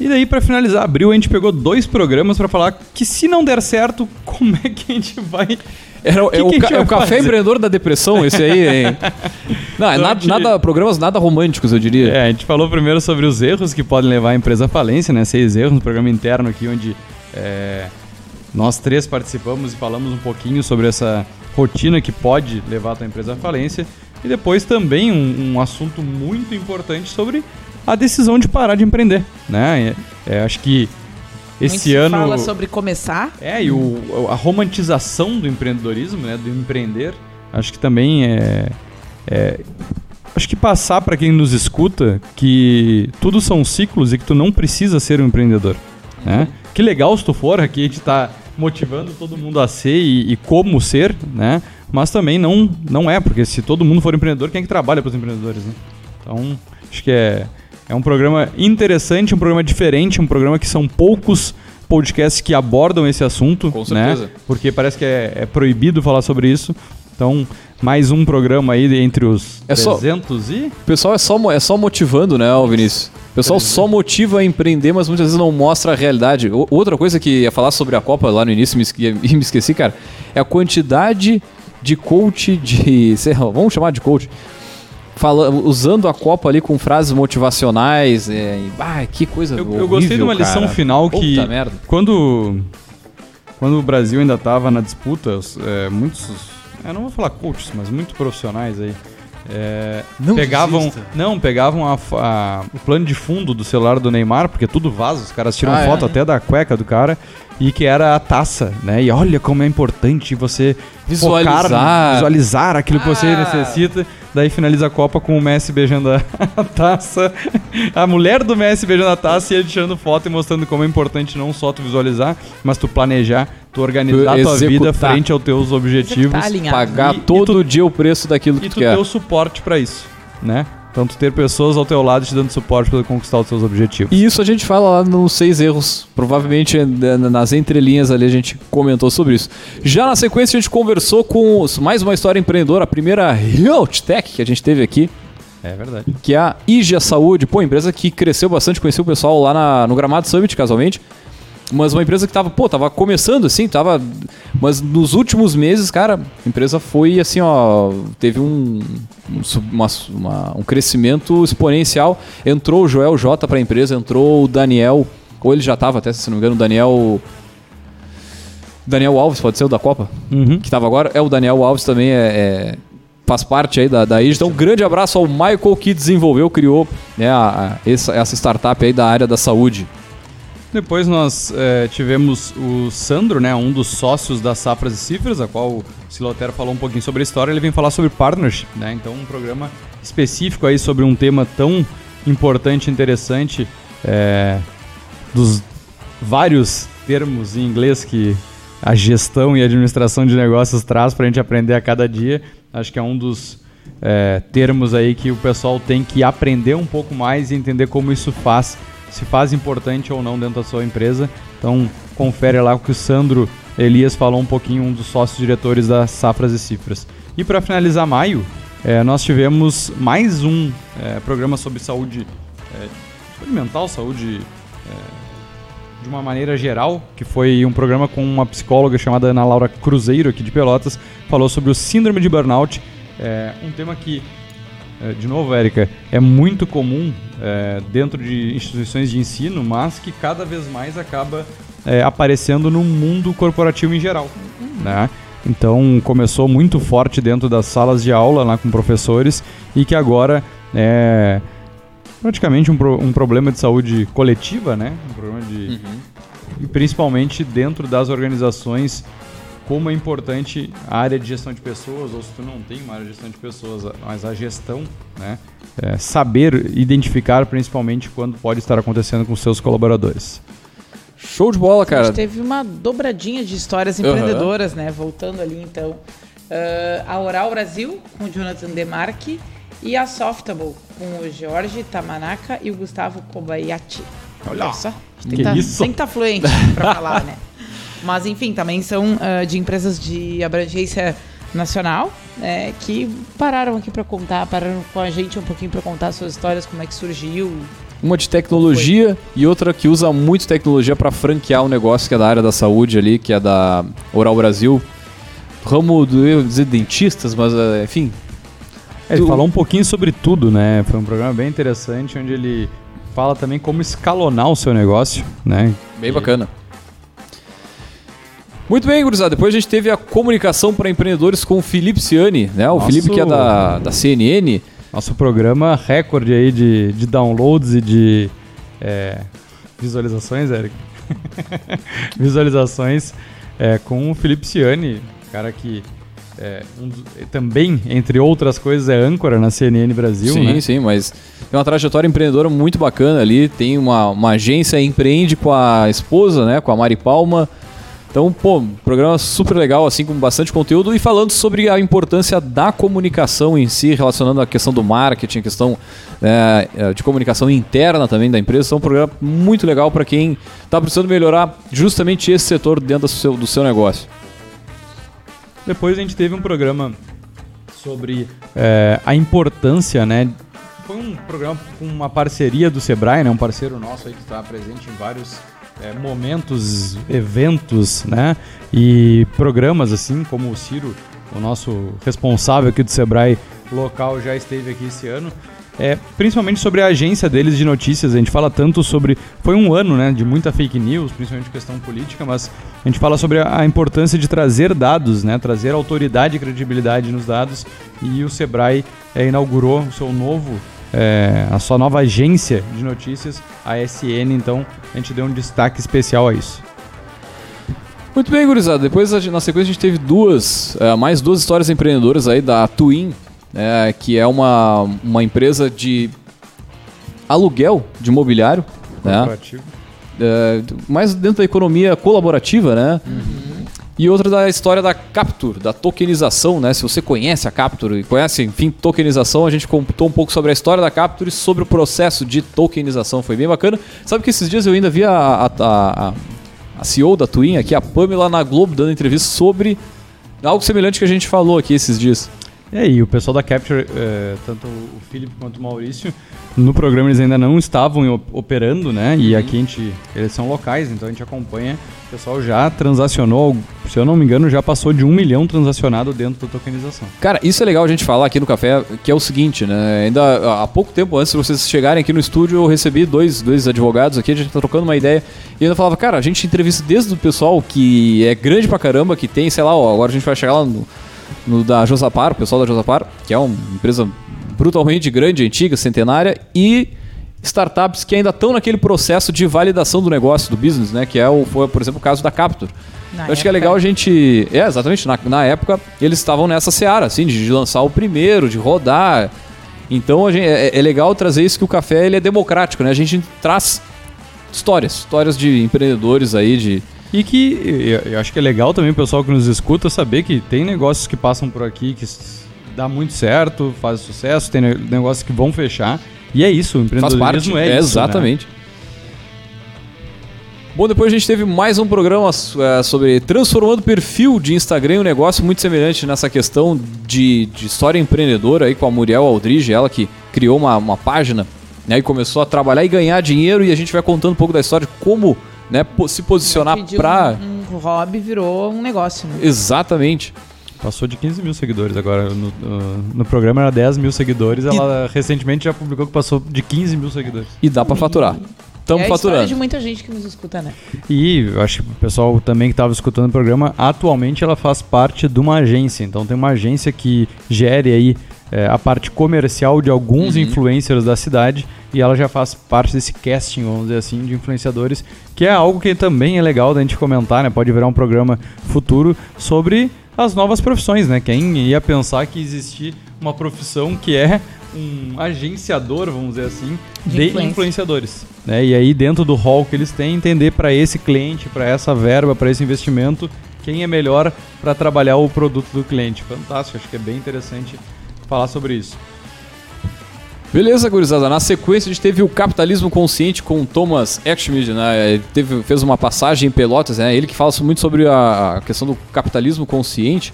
E daí, pra finalizar, abril, a gente pegou dois programas pra falar que se não der certo, como é que a gente vai... Era, Que é, que o, ca- é o café fazer? empreendedor da depressão, esse aí, hein? Não, é nada, nada- programas nada românticos, eu diria. É, a gente falou primeiro sobre os erros que podem levar a empresa à falência, né? Seis erros no programa interno aqui, onde é, nós três participamos e falamos um pouquinho sobre essa rotina que pode levar a tua empresa à falência. E depois também um, um assunto muito importante sobre a decisão de parar de empreender, né? É, é, acho que esse se ano... fala sobre começar. É, e o, a romantização do empreendedorismo, né, do empreender, acho que também é, é- acho que passar para quem nos escuta que tudo são ciclos e que tu não precisa ser um empreendedor, né? Que legal se tu for, aqui a gente tá motivando todo mundo a ser e, e como ser, né? Mas também não não é, porque se todo mundo for empreendedor, quem é que trabalha para os empreendedores, né? Então, acho que é É um programa interessante, um programa diferente, um programa que são poucos podcasts que abordam esse assunto. Com certeza. Né? Porque parece que é, é proibido falar sobre isso. Então, mais um programa aí entre os É só- 300 e... O pessoal é só, é só motivando, né, Vinícius? O pessoal só motiva a empreender, mas muitas vezes não mostra a realidade. O- outra coisa que ia falar sobre a Copa lá no início me e me esqueci, cara, é a quantidade de coach de. sei lá, vamos chamar de coach. Fala, usando a Copa ali com frases motivacionais. É, e, ah, que coisa Eu, horrível, eu gostei de uma lição cara. final que... Quando, quando o Brasil ainda estava na disputa, é, muitos, eu não vou falar coaches, mas muitos profissionais aí, é, Não pegavam, desista. não pegavam a a- o plano de fundo do celular do Neymar, porque tudo vaza, os caras tiram Ah, é? foto até da cueca do cara e que era a taça, né? E olha como é importante você Visualizar. focar, visualizar aquilo que você Ah. necessita. Daí finaliza a Copa com o Messi beijando a, a taça, a mulher do Messi beijando a taça e ele tirando foto e mostrando como é importante não só tu visualizar, mas tu planejar, tu organizar Tu a tua vida frente aos teus objetivos. Pagar E- e todo tu- dia o preço daquilo que e tu tu quer. ter o suporte pra isso, né? Então tu ter pessoas ao teu lado te dando suporte para conquistar os teus objetivos. E isso a gente fala lá nos seis erros. Provavelmente eh, nas entrelinhas ali a gente comentou sobre isso. Já na sequência a gente conversou com os- mais uma história empreendedora, a primeira Health Tech que a gente teve aqui, É verdade. que é a Igia Saúde. Pô, empresa que cresceu bastante, conheci o pessoal lá na- no Gramado Summit, casualmente. Mas uma empresa que tava, pô, tava começando assim, tava. Mas nos últimos meses, cara, a empresa foi assim, ó. Teve um, um, uma- uma- um crescimento exponencial. Entrou o Joel J pra empresa, entrou o Daniel. Ou ele já tava até, se não me engano, o Daniel. Daniel Alves, pode ser o da Copa? Uhum. que tava agora, é o Daniel Alves também, é, é- faz parte aí da, da IG. Então, um grande abraço ao Michael que desenvolveu, criou né, a- a- essa, essa startup aí da área da saúde. Depois nós eh, tivemos o Sandro, né, um dos sócios da Safras e Cifras, a qual o Silotero falou um pouquinho sobre a história. Ele vem falar sobre partnership, né? Então um programa específico aí sobre um tema tão importante, interessante, eh, dos vários termos em inglês que a gestão e administração de negócios traz para a gente aprender a cada dia. Acho que é um dos eh, termos aí que o pessoal tem que aprender um pouco mais e entender como isso faz, se faz importante ou não dentro da sua empresa. Então, confere lá o que o Sandro Elias falou um pouquinho, um dos sócios diretores da Safras e Cifras. E para finalizar maio, eh, nós tivemos mais um eh, programa sobre saúde, eh, saúde mental, saúde de uma maneira geral, que foi um programa com uma psicóloga chamada Ana Laura Cruzeiro, aqui de Pelotas, falou sobre o síndrome de burnout. É um tema que, é, de novo, Érica, é muito comum é, dentro de instituições de ensino, mas que cada vez mais acaba é, aparecendo no mundo corporativo em geral. Né? Então começou muito forte dentro das salas de aula lá com professores e que agora é praticamente um, pro- um problema de saúde coletiva, né? Um problema de e principalmente dentro das organizações como é importante a área de gestão de pessoas, ou se tu não tem uma área de gestão de pessoas, mas a gestão, né? É, saber identificar principalmente quando pode estar acontecendo com seus colaboradores. Show de bola, A cara. gente teve uma dobradinha de histórias empreendedoras, né? Voltando ali, então. Ah, a Oral Brasil, com o Jonathan Demarque. E a Softable, com o Jorge Tamanaka e o Gustavo Kobayashi. Olha só. a gente Tem Que que tá, isso? tem que estar fluente pra falar, né? Mas, enfim, também são ah, de empresas de abrangência nacional, né? Que pararam aqui pra contar, pararam com a gente um pouquinho pra contar suas histórias, como é que surgiu. Uma de tecnologia e outra que usa muito tecnologia para franquear um negócio que é da área da saúde ali, que é da Oral Brasil. Ramo do, eu ia dizer dentistas, mas eh, enfim. É, ele Tu- falou um pouquinho sobre tudo, né? Foi um programa bem interessante, onde ele fala também como escalonar o seu negócio, né? Bem bacana. Muito bem, gurizada. Depois a gente teve a comunicação para empreendedores com o Felipe Ciani, né? O Nosso- Felipe que é da, da CNN. Nosso programa recorde aí de, de downloads e de é, visualizações, Eric. visualizações é, com o Felipe Ciani, cara que é, um também, entre outras coisas, é âncora na CNN Brasil, sim, né? sim, mas tem uma trajetória empreendedora muito bacana ali. Tem uma, uma agência, empreende com a esposa, né? Com a Mari Palma. Então, pô, programa super legal, assim, com bastante conteúdo e falando sobre a importância da comunicação em si, relacionando a questão do marketing, a questão é, é de comunicação interna também da empresa. Então, um programa muito legal para quem está precisando melhorar justamente esse setor dentro do seu, do seu negócio. Depois a gente teve um programa sobre é, a importância, né? Foi um programa com uma parceria do Sebrae, né? Um parceiro nosso aí que está presente em vários é, momentos, eventos, né? E programas assim, como o Ciro, o nosso responsável aqui do Sebrae local, já esteve aqui esse ano. É, principalmente sobre a agência deles de notícias. A gente fala tanto sobre. Foi um ano né, de muita fake news, principalmente questão política, mas a gente fala sobre a importância de trazer dados, né, trazer autoridade e credibilidade nos dados. E o Sebrae é, inaugurou o seu novo é, a sua nova agência de notícias, a SN, então a gente deu um destaque especial a isso. Muito bem, gurizada. Depois, na sequência, a gente teve duas, é, mais duas histórias empreendedoras aí da Twin, é, que é uma, uma empresa de aluguel de mobiliário. Né? É, mais dentro da economia colaborativa, né? Uhum. E outra da história da Capture, da tokenização, né? Se você conhece a Capture e conhece, enfim, tokenização, a gente contou um pouco sobre a história da Capture e sobre o processo de tokenização. Foi bem bacana. Sabe que esses dias eu ainda vi a, a, a, a CEO da Twin aqui, a Pamela, na Globo, dando entrevista sobre algo semelhante que a gente falou aqui esses dias. É, e o pessoal da Capture, é, tanto o Felipe quanto o Maurício, no programa eles ainda não estavam operando, né? E uhum. aqui a gente, eles são locais, então a gente acompanha. O pessoal já transacionou, se eu não me engano, já passou de um milhão transacionado dentro da tokenização. Cara, isso é legal a gente falar aqui no café, que é o seguinte, né? Ainda há pouco tempo antes de vocês chegarem aqui no estúdio, eu recebi dois, dois advogados aqui, a gente tá trocando uma ideia. E eu ainda falava, cara, a gente entrevista desde o pessoal que é grande pra caramba, que tem, sei lá, ó, agora a gente vai chegar lá no no da Josapar, o pessoal da Josapar, que é uma empresa brutalmente grande, antiga, centenária, e startups que ainda estão naquele processo de validação do negócio, do business, né? Que é o, foi, por exemplo, o caso da Capture. Na Eu acho que é legal a gente. É, exatamente. Na, na época, eles estavam nessa seara, assim, de, de lançar o primeiro, de rodar. Então gente, é, é, legal trazer isso que o café ele é democrático, né? A gente traz histórias, histórias de empreendedores aí, de, e que eu acho que é legal também o pessoal que nos escuta saber que tem negócios que passam por aqui que dá muito certo, faz sucesso, tem negócios que vão fechar. E é isso, o empreendedorismo Faz parte, é, é isso. Exatamente. Né? Bom, depois a gente teve mais um programa é, sobre transformando perfil de Instagram em um negócio muito semelhante nessa questão de, de história empreendedora aí com a Muriel Aldrige, ela que criou uma, uma página né, e começou a trabalhar e ganhar dinheiro e a gente vai contando um pouco da história de como né, se posicionar para. Um, um hobby virou um negócio. Né? Exatamente. Passou de 15 mil seguidores agora. No, no, no, programa era 10 mil seguidores. Ela e... recentemente já publicou que passou de 15 mil seguidores. E dá para faturar. Estamos é faturando. de muita gente que nos escuta, né? E eu acho que o pessoal também que estava escutando o programa, atualmente ela faz parte de uma agência. Então tem uma agência que gere aí é, a parte comercial de alguns uhum. influencers da cidade e ela já faz parte desse casting, vamos dizer assim, de influenciadores, que é algo que também é legal da gente comentar, né? Pode virar um programa futuro sobre as novas profissões, né? Quem ia pensar que existia uma profissão que é um agenciador, vamos dizer assim, de, de influenciadores. Né? E aí, dentro do hall que eles têm, entender para esse cliente, para essa verba, para esse investimento, quem é melhor para trabalhar o produto do cliente. Fantástico, acho que é bem interessante falar sobre isso. Beleza, gurizada. Na sequência, a gente teve o Capitalismo Consciente com Thomas Eckschmidt, né? Ele teve, fez uma passagem em Pelotas, né? Ele que fala muito sobre a, questão do capitalismo consciente.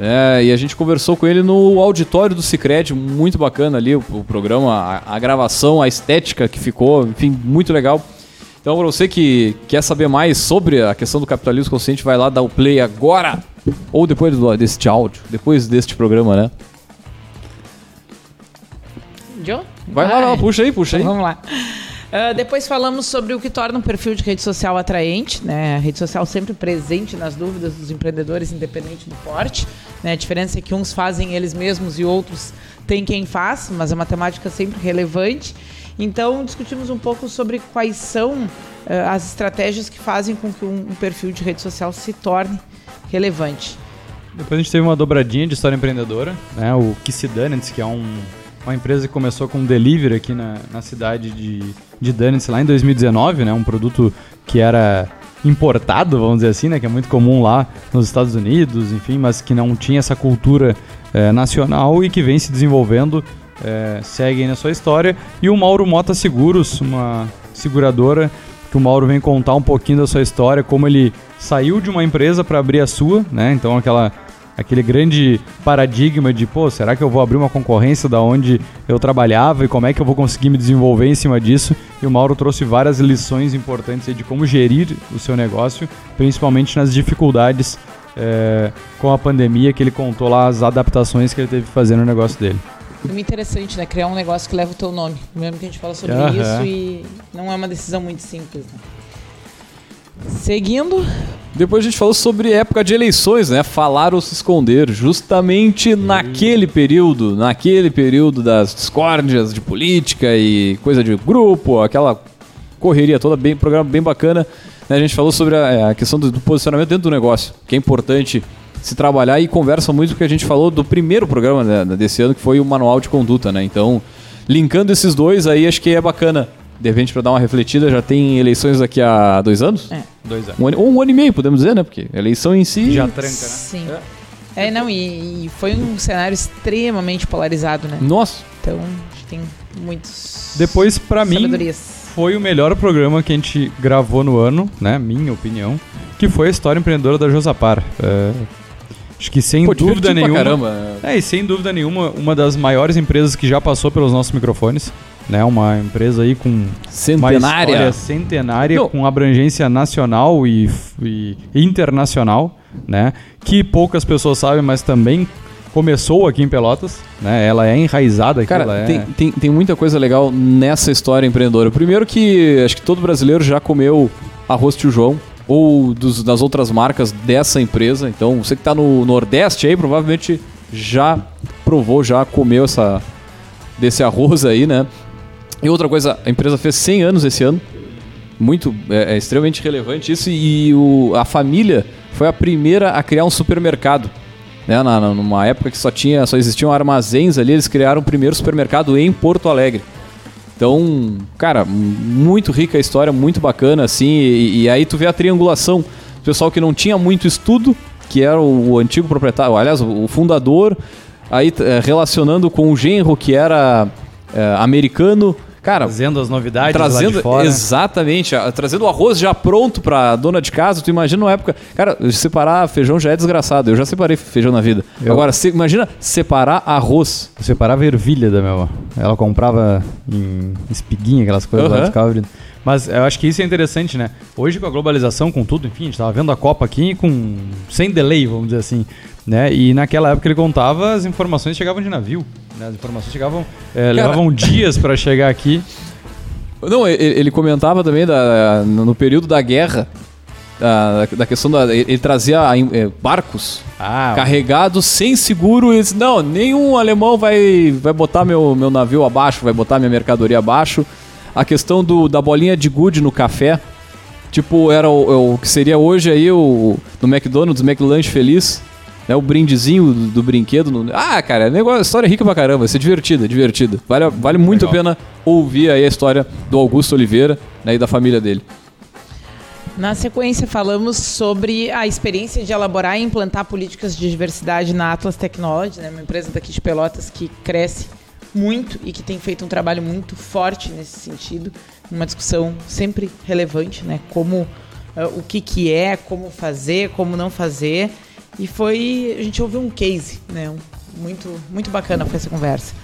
É, e a gente conversou com ele no auditório do Cicred, muito bacana ali o, o programa, a, a, gravação, a estética que ficou, enfim, muito legal. Então, para você que quer saber mais sobre a questão do capitalismo consciente, vai lá dar o play agora ou depois do, deste áudio, depois deste programa, né? Joe? Vai lá, lá, puxa aí, puxa então aí. Vamos lá. Uh, depois falamos sobre o que torna um perfil de rede social atraente, né? A rede social sempre presente nas dúvidas dos empreendedores, independente do porte. Né? A diferença é que uns fazem eles mesmos e outros tem quem faz, mas a matemática é sempre relevante. Então, discutimos um pouco sobre quais são uh, as estratégias que fazem com que um, um perfil de rede social se torne relevante. Depois a gente teve uma dobradinha de história empreendedora, né? O Que Se Dane, que é um uma empresa que começou com delivery aqui na, na cidade de, de Danitz lá em 2019, né? Um produto que era importado, vamos dizer assim, né? Que é muito comum lá nos Estados Unidos, enfim, mas que não tinha essa cultura é, nacional e que vem se desenvolvendo, é, segue na sua história. E o Mauro Mota Seguros, uma seguradora que o Mauro vem contar um pouquinho da sua história, como ele saiu de uma empresa para abrir a sua, né? Então aquela aquele grande paradigma de, pô, será que eu vou abrir uma concorrência da onde eu trabalhava e como é que eu vou conseguir me desenvolver em cima disso? E o Mauro trouxe várias lições importantes de como gerir o seu negócio, principalmente nas dificuldades é, com a pandemia, que ele contou lá as adaptações que ele teve que fazer no negócio dele. É muito interessante, né? Criar um negócio que leva o teu nome. Mesmo que a gente fala sobre Aham. isso e não é uma decisão muito simples, né? Seguindo, Depois a gente falou sobre época de eleições, né? Falar ou se esconder. Justamente naquele período, naquele período das discórdias de política e coisa de grupo, aquela correria toda, bem, programa bem bacana. né? A gente falou sobre a, a questão do, do posicionamento dentro do negócio, que é importante se trabalhar e conversa muito com o que a gente falou do primeiro programa né, desse ano, que foi o Manual de Conduta, né? Então, linkando esses dois aí, acho que é bacana. De repente, para dar uma refletida, já tem eleições daqui a dois anos? É. Dois anos. Um ano, ou um ano e meio, podemos dizer, né? Porque eleição em si. Já tranca, né? sim. É, não, e, e foi um cenário extremamente polarizado, né? Nossa, Então, a gente tem muitos. Depois, pra mim, foi o melhor programa que a gente gravou no ano, né? Minha opinião, que foi a história empreendedora da Josapar. É, acho que sem pô, dúvida nenhuma. caramba. É, e sem dúvida nenhuma, uma das maiores empresas que já passou pelos nossos microfones. Né, uma empresa aí com uma Centenária. história centenária, Não. com abrangência nacional e, e internacional, né? Que poucas pessoas sabem, mas também começou aqui em Pelotas, né? Ela é enraizada aqui, Cara, ela é... tem, tem, tem muita coisa legal nessa história empreendedora. Primeiro que acho que todo brasileiro já comeu arroz tio João ou dos- das outras marcas dessa empresa. Então, você que tá no Nordeste aí, provavelmente já provou, já comeu essa desse arroz aí, né? E outra coisa, a empresa fez 100 anos esse ano. Muito, é, é extremamente relevante isso. E o, a família foi a primeira a criar um supermercado. Né, na, numa época que só tinha, só existiam armazéns ali, eles criaram o primeiro supermercado em Porto Alegre. Então, cara, muito rica a história, muito bacana, assim, e, e aí tu vê a triangulação. O pessoal que não tinha muito estudo, que era o, o antigo proprietário, aliás, o, o fundador, aí eh, relacionando com o genro que era eh, americano. Cara, Trazendo as novidades lá trazendo de fora. exatamente, a- trazendo o arroz já pronto pra dona de casa. Tu imagina uma época, cara, separar feijão já é desgraçado. Eu já separei feijão na vida. Eu- Agora, se- imagina separar arroz. Eu separava ervilha da minha avó. Ela comprava em espiguinha, aquelas coisas lá Aham. de cabra. Mas eu acho que isso é interessante, né? Hoje com a globalização, com tudo, enfim, a gente tava vendo a Copa aqui com sem delay, vamos dizer assim, né? E naquela época ele contava, as informações chegavam de navio, né? As informações chegavam, é, levavam dias para chegar aqui. Não, ele comentava também da, no período da guerra. Da, da questão da. Ele trazia eh, barcos Ah, carregados sem seguro. E disse, não, nenhum alemão vai, vai botar meu, meu navio abaixo, vai botar minha mercadoria abaixo. A questão do, da bolinha de gude no café. Tipo, era o, o que seria hoje aí o no McDonald's, McLanche Feliz. Né, o brindezinho do, do brinquedo. no- Ah, cara, é negócio, história rica pra caramba. Vai ser divertida, divertida. Vale, vale muito a pena ouvir aí a história do Augusto Oliveira né, e da família dele. Na sequência, falamos sobre a experiência de elaborar e implantar políticas de diversidade na Atlas Technology, né, uma empresa daqui de Pelotas que cresce muito e que tem feito um trabalho muito forte nesse sentido, uma discussão sempre relevante, né, como eh, o que que é, como fazer, como não fazer, e foi a gente ouviu um case, né, muito muito bacana foi essa conversa.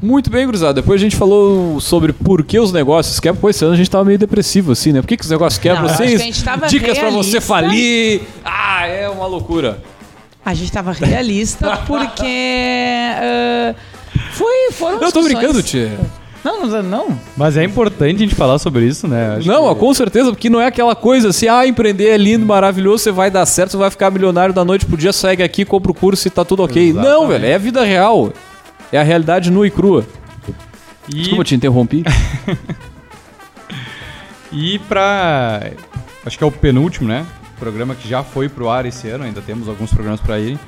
Muito bem, gurizada. Depois a gente falou sobre por que os negócios quebram. Pô, esse ano a gente tava meio depressivo, assim, né? Por que, que os negócios quebram? Não, acho Vocês, tava dicas pra você falir. Ah, é uma loucura. A gente estava realista porque eh, foi foram Eu tô brincando, tia. Não, não, não. Mas é importante a gente falar sobre isso, né? Acho Não, que- com certeza, porque não é aquela coisa assim, ah, empreender é lindo, maravilhoso, você vai dar certo, você vai ficar milionário da noite pro dia, segue aqui, compra o curso e tá tudo ok. Não, Exatamente. velho, é a vida real. É a realidade nua e crua. E, Desculpa, te interrompi. e pra. Acho que é o penúltimo, né? Programa que já foi pro ar esse ano, ainda temos alguns programas pra ir.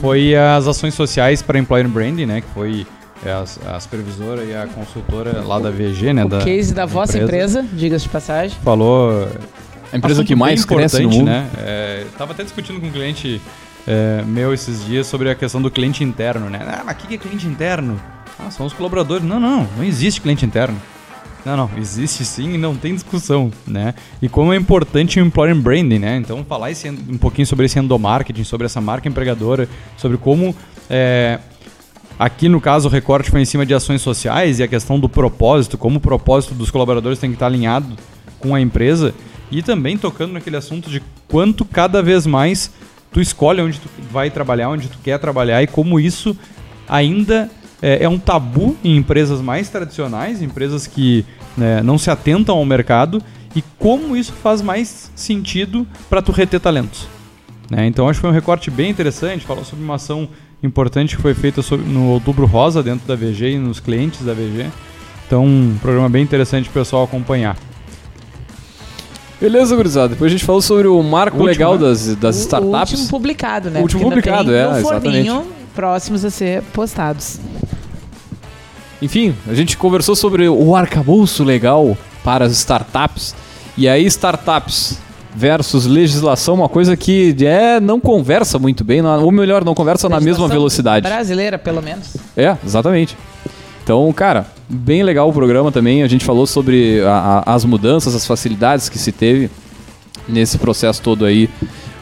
Foi as ações sociais para Employer Branding, né? Que foi é a, a supervisora e a consultora lá da VG, né? O da, case da vossa empresa, diga-se de passagem. Falou. A empresa que mais cresce no mundo. né? É, tava até discutindo com um cliente é, meu esses dias sobre a questão do cliente interno, né? Ah, mas o que é cliente interno? Ah, são os colaboradores. Não, não, não existe cliente interno. Não, não, existe sim e não tem discussão, né? E como é importante o employer branding, né? Então, falar esse, um pouquinho sobre esse endomarketing, sobre essa marca empregadora, sobre como é, Aqui, no caso, o recorte foi em cima de ações sociais e a questão do propósito, como o propósito dos colaboradores tem que estar alinhado com a empresa e também tocando naquele assunto de quanto cada vez mais tu escolhe onde tu vai trabalhar, onde tu quer trabalhar e como isso ainda é, é um tabu em empresas mais tradicionais, empresas que né, não se atentam ao mercado e como isso faz mais sentido para tu reter talentos. Né? Então acho que foi um recorte bem interessante, falou sobre uma ação importante que foi feita no Outubro Rosa dentro da VG e nos clientes da VG. Então um programa bem interessante para o pessoal acompanhar. Beleza, gurizada. Depois a gente falou sobre o marco Último, legal né? das, das O- O startups. último publicado, né? O último Porque publicado, é, no exatamente. próximos a ser postados. Enfim, a gente conversou sobre o arcabouço legal para as startups. E aí, startups versus legislação, uma coisa que é, não conversa muito bem, não- ou melhor, não conversa na mesma velocidade. Brasileira, pelo menos. É, exatamente. Então, cara, bem legal o programa também. A gente falou sobre a- a- as mudanças, as facilidades que se teve nesse processo todo aí.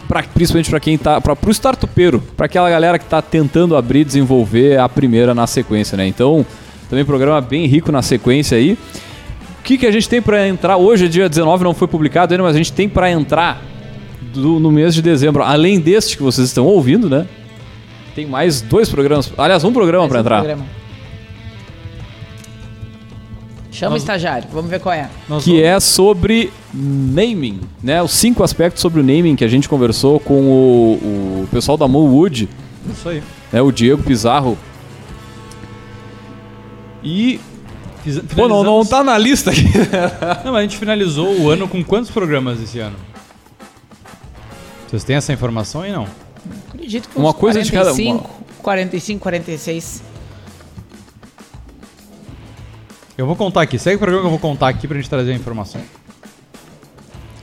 Pra, principalmente para quem tá. Pra, pro startupeiro, para aquela galera que tá tentando abrir e desenvolver a primeira na sequência, né? Então, também programa bem rico na sequência aí. O que, que a gente tem para entrar? Hoje, é dia 19, não foi publicado ainda, mas a gente tem para entrar do- no mês de dezembro, além deste que vocês estão ouvindo, né? Tem mais dois programas. Aliás, um programa para um entrar. programa. Chama o estagiário, vamos ver qual é. Nós que vamos- é sobre naming, né? Os cinco aspectos sobre o naming que a gente conversou com o, o pessoal da Moonwood, Isso aí. né? O Diego Pizarro. E. Fiz- Pô, não, não finalizamos- tá na lista aqui. Não, mas a gente finalizou o ano com quantos programas esse ano? Vocês têm essa informação aí não? Acredito que Uma uns coisa de cada- 45, 45, 46. Eu vou contar aqui. Segue o programa que eu vou contar aqui pra gente trazer a informação.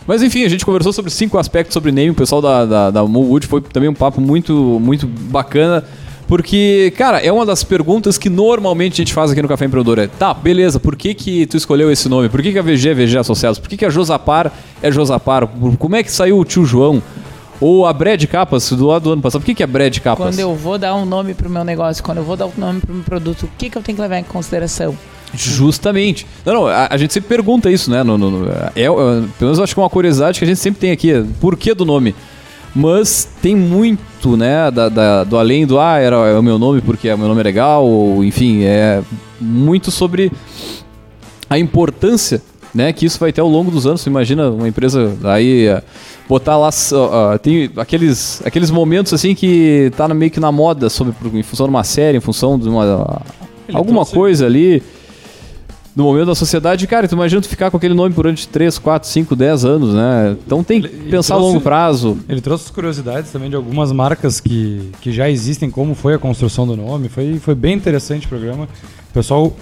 Mas enfim, a gente conversou sobre cinco aspectos sobre naming. O pessoal da, da, da foi também um papo muito, muito bacana. Porque, cara, é uma das perguntas que normalmente a gente faz aqui no Café Empreendedor. É, tá, beleza, por que que tu escolheu esse nome? Por que que a VG é VG Associados? Por que que a Josapar é Josapar? Como é que saiu o tio João? Ou a Brad Capas, do lado do ano passado. Por que que é Brad Capas? Quando eu vou dar um nome pro meu negócio, quando eu vou dar um nome pro meu produto, o que, que eu tenho que levar em consideração? Justamente. Não, não, a, a gente sempre pergunta isso, né? No, no- no- é, é, pelo menos eu acho que é uma curiosidade que a gente sempre tem aqui. é, Por que do nome? Mas tem muito, né? Da, da- do além do, ah, era é o meu nome porque é o meu nome é legal, ou enfim, é muito sobre a importância, né? Que isso vai ter ao longo dos anos. Você imagina uma empresa aí é, botar lá, ó, tem aqueles, aqueles momentos assim que tá meio que na moda sobre em função de uma série, em função de uma Ele alguma trouxe- coisa ali no momento da sociedade, cara, tu imagina tu ficar com aquele nome durante 3, 4, 5, 10 anos, né? Então tem que Ele- pensar a trouxe- longo prazo. Ele trouxe as curiosidades também de algumas marcas que, que já existem, como foi a construção do nome. Foi, foi bem interessante o programa. O pessoal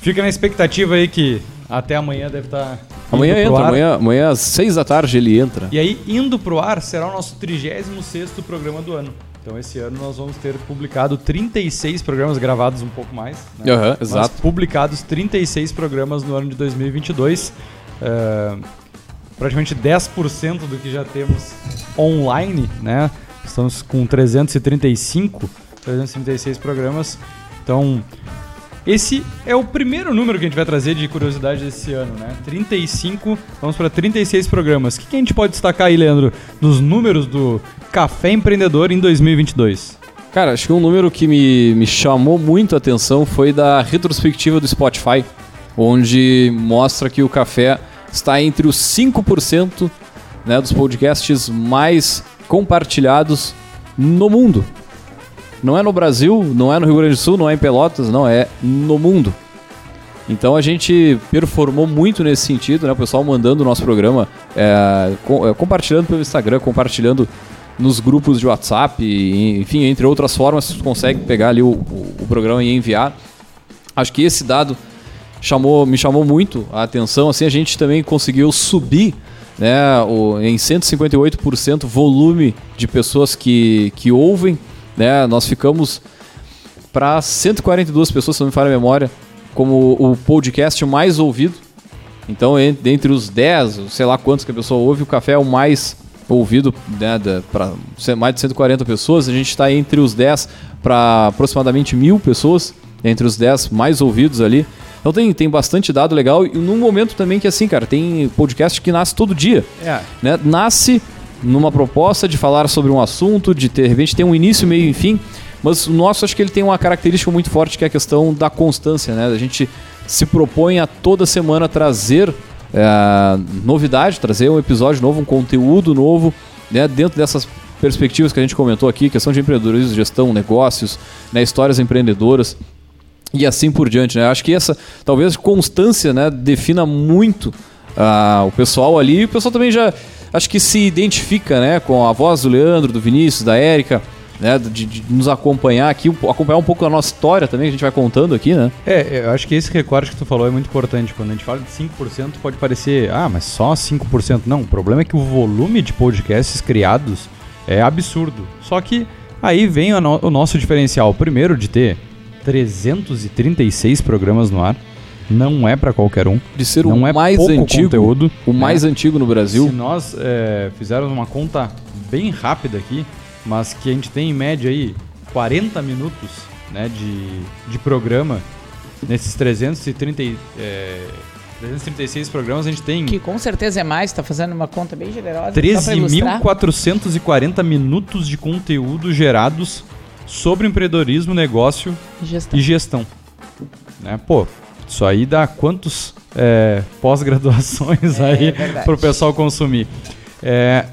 fica na expectativa aí que até amanhã deve estar. Amanhã indo pro entra, amanhã, amanhã às 6 da tarde ele entra. E aí, indo pro ar, será o nosso 36 programa do ano. Então, esse ano nós vamos ter publicado 36 programas gravados um pouco mais. né? Mas exato. publicados 36 programas no ano de 2022. É, praticamente 10% do que já temos online, né? Estamos com 335, 336 programas. Então, esse é o primeiro número que a gente vai trazer de curiosidade desse ano, né? 35, vamos para 36 programas. O que, que a gente pode destacar aí, Leandro, dos números do Café Empreendedor em 2022? Cara, acho que um número que me, me chamou muito a atenção foi da retrospectiva do Spotify, onde mostra que o café está entre os 5% né, dos podcasts mais compartilhados no mundo. Não é no Brasil, não é no Rio Grande do Sul, não é em Pelotas, não, é no mundo. Então a gente performou muito nesse sentido, né? O pessoal mandando o nosso programa, é, é, compartilhando pelo Instagram, compartilhando nos grupos de WhatsApp, enfim, entre outras formas, você consegue pegar ali o, o- o programa e enviar. Acho que esse dado chamou, me chamou muito a atenção. Assim, a gente também conseguiu subir né, o, em 158% volume de pessoas que, que ouvem. Né? Nós ficamos para 142 pessoas, se não me falha a memória, como o podcast mais ouvido. Então, entre os 10, sei lá quantos que a pessoa ouve, o café é o mais ouvido né, para mais de 140 pessoas. A gente está entre os 10 para aproximadamente mil pessoas, entre os 10 mais ouvidos ali. Então tem, tem bastante dado legal e num momento também que assim, cara, tem podcast que nasce todo dia. É. Né? Nasce numa proposta de falar sobre um assunto, de ter, de repente ter um início, meio e fim. Mas o nosso acho que ele tem uma característica muito forte que é a questão da constância, né? A gente se propõe a toda semana trazer é, novidade, trazer um episódio novo, um conteúdo novo, né? Dentro dessas perspectivas que a gente comentou aqui, questão de empreendedorismo, gestão, negócios, né? histórias empreendedoras e assim por diante, né? Acho que essa, talvez, constância, né, defina muito uh, o pessoal ali. O pessoal também já, acho que se identifica, né, com a voz do Leandro, do Vinícius, da Érica, né, de, de, nos acompanhar aqui, acompanhar um pouco a nossa história também, que a gente vai contando aqui, né? É, eu acho que esse recorte que tu falou é muito importante. Quando a gente fala de 5%, pode parecer, ah, mas só 5%. Não, o problema é que o volume de podcasts criados é absurdo. Só que aí vem o, no, o nosso diferencial. Primeiro, de ter 336 programas no ar. Não é para qualquer um. De ser não o é mais antigo, conteúdo, o né? mais antigo no Brasil. Se nós é, fizermos uma conta bem rápida aqui, mas que a gente tem em média aí 40 minutos né, de, de programa nesses 330, é, 336 programas a gente tem. Que com certeza é mais, tá fazendo uma conta bem generosa. 13.440 minutos de conteúdo gerados sobre empreendedorismo, negócio gestão. e gestão. Né? Pô, isso aí dá quantos é, pós-graduações é, aí é para o pessoal consumir. É,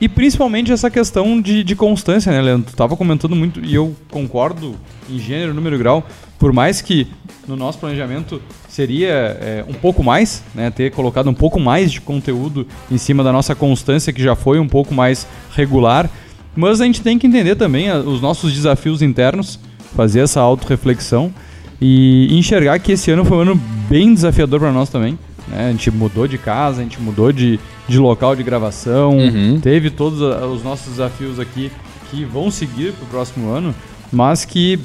e principalmente essa questão de, de constância, né, Leandro? Tu estava comentando muito, e eu concordo em gênero, número e grau, por mais que no nosso planejamento seria é, um pouco mais, né, ter colocado um pouco mais de conteúdo em cima da nossa constância, que já foi um pouco mais regular, mas a gente tem que entender também os nossos desafios internos, fazer essa autorreflexão e enxergar que esse ano foi um ano bem desafiador para nós também. Né? A gente mudou de casa, a gente mudou de, de local de gravação, uhum. teve todos os nossos desafios aqui que vão seguir para o próximo ano, mas que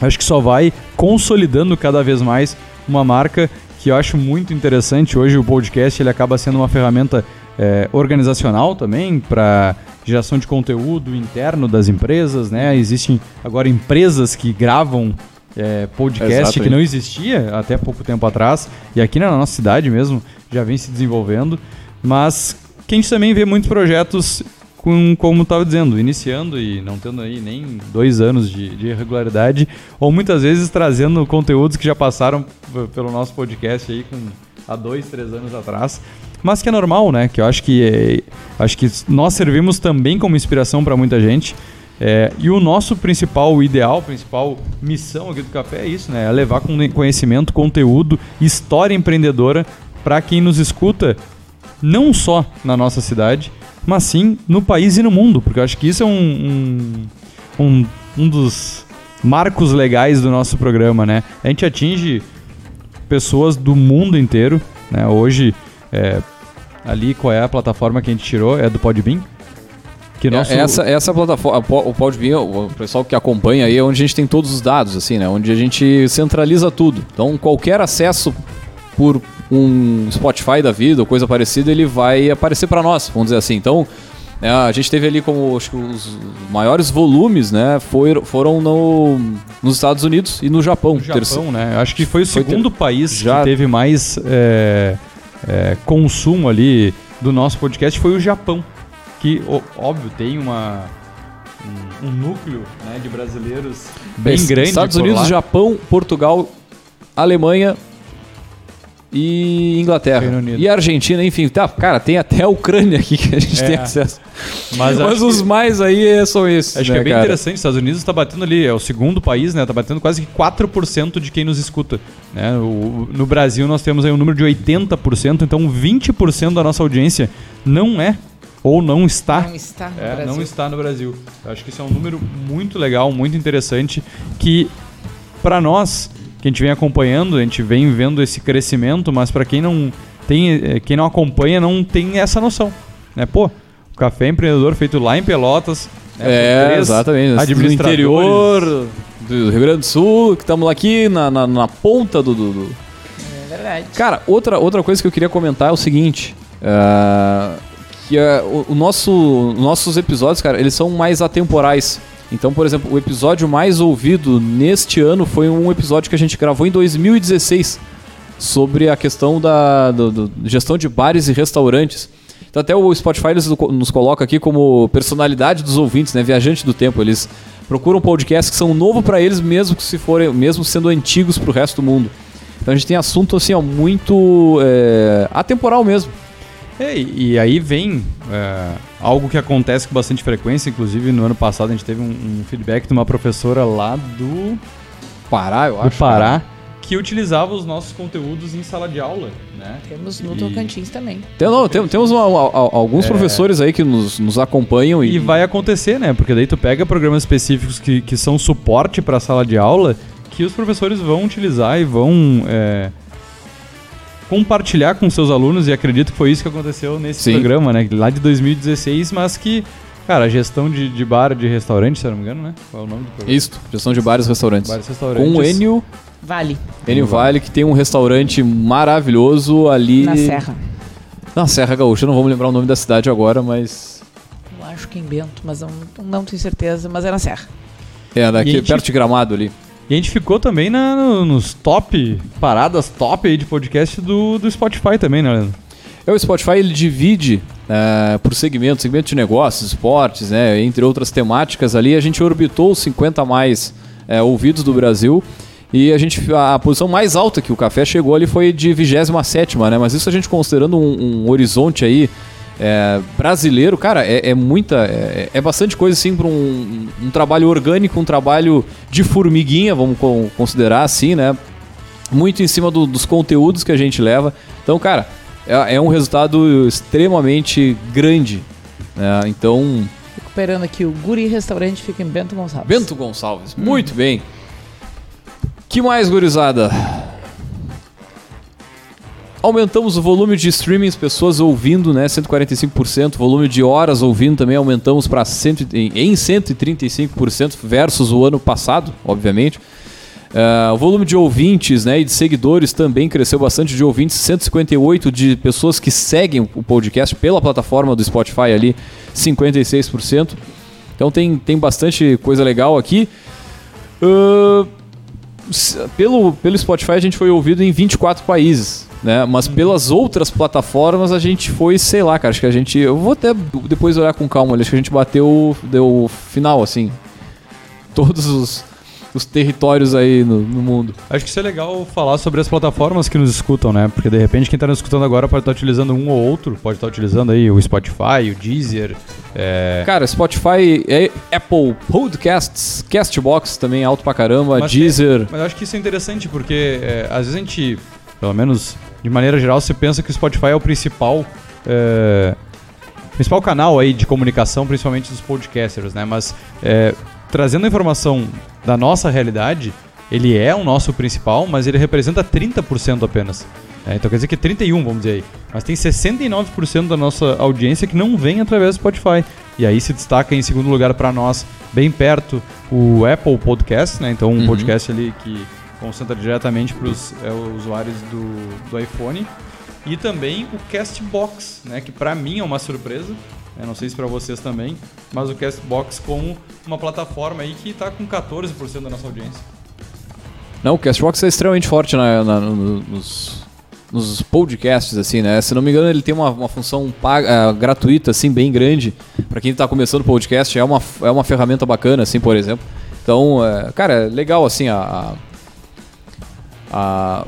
acho que só vai consolidando cada vez mais uma marca que eu acho muito interessante. Hoje o podcast ele acaba sendo uma ferramenta é, organizacional também para geração de conteúdo interno das empresas, né? Existem agora empresas que gravam é, podcast Exato, que não existia até pouco tempo atrás e aqui na nossa cidade mesmo já vem se desenvolvendo, mas que a gente também vê muitos projetos com, como estava dizendo, iniciando e não tendo aí nem dois anos de, de regularidade, ou muitas vezes trazendo conteúdos que já passaram pelo nosso podcast aí com há dois, três anos atrás mas que é normal, né? Que eu acho que é, acho que nós servimos também como inspiração para muita gente. É, e o nosso principal ideal, principal missão aqui do café é isso, né? É levar conhecimento, conteúdo, história empreendedora para quem nos escuta, não só na nossa cidade, mas sim no país e no mundo, porque eu acho que isso é um, um, um, um dos marcos legais do nosso programa, né? A gente atinge pessoas do mundo inteiro, né? Hoje, é, ali qual é a plataforma que a gente tirou, é do Podbean. Que é, nosso... essa, essa plataforma, o Podbean, o pessoal que acompanha aí, é onde a gente tem todos os dados, assim, né? Onde a gente centraliza tudo. Então, qualquer acesso por um Spotify da vida ou coisa parecida, ele vai aparecer para nós, vamos dizer assim. Então, é, a gente teve ali como acho que os maiores volumes, né? Foi, foram no, nos Estados Unidos e no Japão. No Japão, terceiro. né? Acho que foi o segundo ter... país Já... que teve mais é, é, consumo ali do nosso podcast foi o Japão, que óbvio tem uma um, um núcleo né, de brasileiros bem grande. Estados Unidos, lá. Japão, Portugal, Alemanha e Inglaterra. E Argentina, enfim, tá, cara, tem até a Ucrânia aqui que a gente é. tem acesso. Mas, Mas os que, mais aí são esses. Acho né, que é bem cara? interessante, os Estados Unidos está batendo ali, é o segundo país, né? Tá batendo quase que 4% de quem nos escuta. Né? O, no Brasil nós temos aí um número de 80%, então 20% da nossa audiência não é ou não está, não está no, é, Brasil. Não está no Brasil. Eu acho que isso é um número muito legal, muito interessante, que para nós que a gente vem acompanhando, a gente vem vendo esse crescimento, mas para quem não tem, eh, quem não acompanha não tem essa noção, né? Pô, o café empreendedor feito lá em Pelotas, né, É, exatamente. Do interior do Rio Grande do Sul, que estamos aqui na, na, na ponta do, do- do- É verdade. Cara, outra, outra coisa que eu queria comentar é o seguinte. é, que é, o, o nosso, nossos episódios, cara, eles são mais atemporais. Então, por exemplo, o episódio mais ouvido neste ano foi um episódio que a gente gravou em 2016 sobre a questão da do- do- gestão de bares e restaurantes. Então, até o Spotify eles no- nos coloca aqui como personalidade dos ouvintes, né? Viajante do tempo. Eles procuram podcasts que são novo para eles, mesmo que se forem, mesmo sendo antigos para o resto do mundo. Então a gente tem assunto assim, ó, muito é, atemporal mesmo. É, e aí vem é, algo que acontece com bastante frequência, inclusive no ano passado a gente teve um, um feedback de uma professora lá do, Pará, eu do Pará que utilizava os nossos conteúdos em sala de aula, né? Temos no E- Tocantins também. Tem, não, tem- temos uma- uma- alguns professores aí que nos, nos acompanham e, E vai acontecer, né? Porque daí tu pega programas específicos que, que são suporte para a sala de aula que os professores vão utilizar e vão é, compartilhar com seus alunos, e acredito que foi isso que aconteceu nesse Sim. programa, né? Lá de 2016, mas que, cara, a gestão de, de bar, de restaurante, se eu não me engano, né? Qual é o nome do programa? Isso, gestão de bares e restaurantes. Bares e restaurantes. Com o Enio, Vale, Enio Vale, que tem um restaurante maravilhoso ali. na Serra. Na Serra Gaúcha, não vou me lembrar o nome da cidade agora, mas. Eu acho que é em Bento, mas não, não tenho certeza, mas é na Serra. É, daqui, gente- perto de gramado ali. E a gente ficou também na- no- nos top, paradas top aí de podcast do, do Spotify também, né, Leandro? É, o Spotify ele divide eh, por segmentos, segmento de negócios, esportes, né, entre outras temáticas ali. A gente orbitou os 50 mais eh, ouvidos do Brasil. E a gente a posição mais alta que o café chegou ali foi de 27 né? Mas isso a gente considerando um, um horizonte aí eh, brasileiro, cara, é, é muita. É, é bastante coisa assim para um, um trabalho orgânico, um trabalho de formiguinha, vamos con- considerar assim, né? muito em cima do- dos conteúdos que a gente leva. Então, cara, é, é um resultado extremamente grande. né? Então, Recuperando aqui, o Guri Restaurante fica em Bento Gonçalves. Bento Gonçalves, muito bem. Que mais, gurizada? Aumentamos o volume de streamings, pessoas ouvindo, né? 145%. Volume de horas ouvindo também aumentamos para em 135% versus o ano passado, obviamente. Ah, o volume de ouvintes né, e de seguidores também cresceu bastante de ouvintes, 158 de pessoas que seguem o podcast pela plataforma do Spotify ali, 56%. Então tem, tem bastante coisa legal aqui. S- pelo, pelo Spotify a gente foi ouvido em 24 países, né? Mas pelas outras plataformas a gente foi, sei lá, cara, acho que a gente. Eu vou até depois olhar com calma, ali, acho que a gente bateu deu final, assim. Todos os, os territórios aí no, no mundo. Acho que isso é legal falar sobre as plataformas que nos escutam, né? Porque de repente quem está nos escutando agora pode estar utilizando um ou outro, pode estar utilizando aí o Spotify, o Deezer, é, Cara, Spotify, é- Apple Podcasts, Castbox também alto pra caramba, Mas Deezer. Mas eu acho que isso é interessante porque é, às vezes a gente, pelo menos de maneira geral, você pensa que o Spotify é o principal, é, principal canal aí de comunicação, principalmente dos podcasters, né? Mas é, trazendo a informação da nossa realidade, ele é o nosso principal, mas ele representa 30% apenas. É, então quer dizer que 31, vamos dizer aí. Mas tem 69% da nossa audiência que não vem através do Spotify. E aí se destaca em segundo lugar para nós, bem perto, o Apple Podcast, né? Então um Uhum. podcast ali que concentra diretamente para os usuários do, do iPhone. E também o Castbox, né? Que para mim é uma surpresa. Não sei se para vocês também, mas o Castbox como uma plataforma aí que está com 14% da nossa audiência. Não, o Castbox é extremamente forte na- na- no- nos, nos podcasts, assim, né? Se não me engano, ele tem uma, uma função paga, ah, gratuita, assim, bem grande. Pra quem tá começando o podcast, é uma, é uma ferramenta bacana, assim, por exemplo. Então, é, cara, é legal, assim, a- a-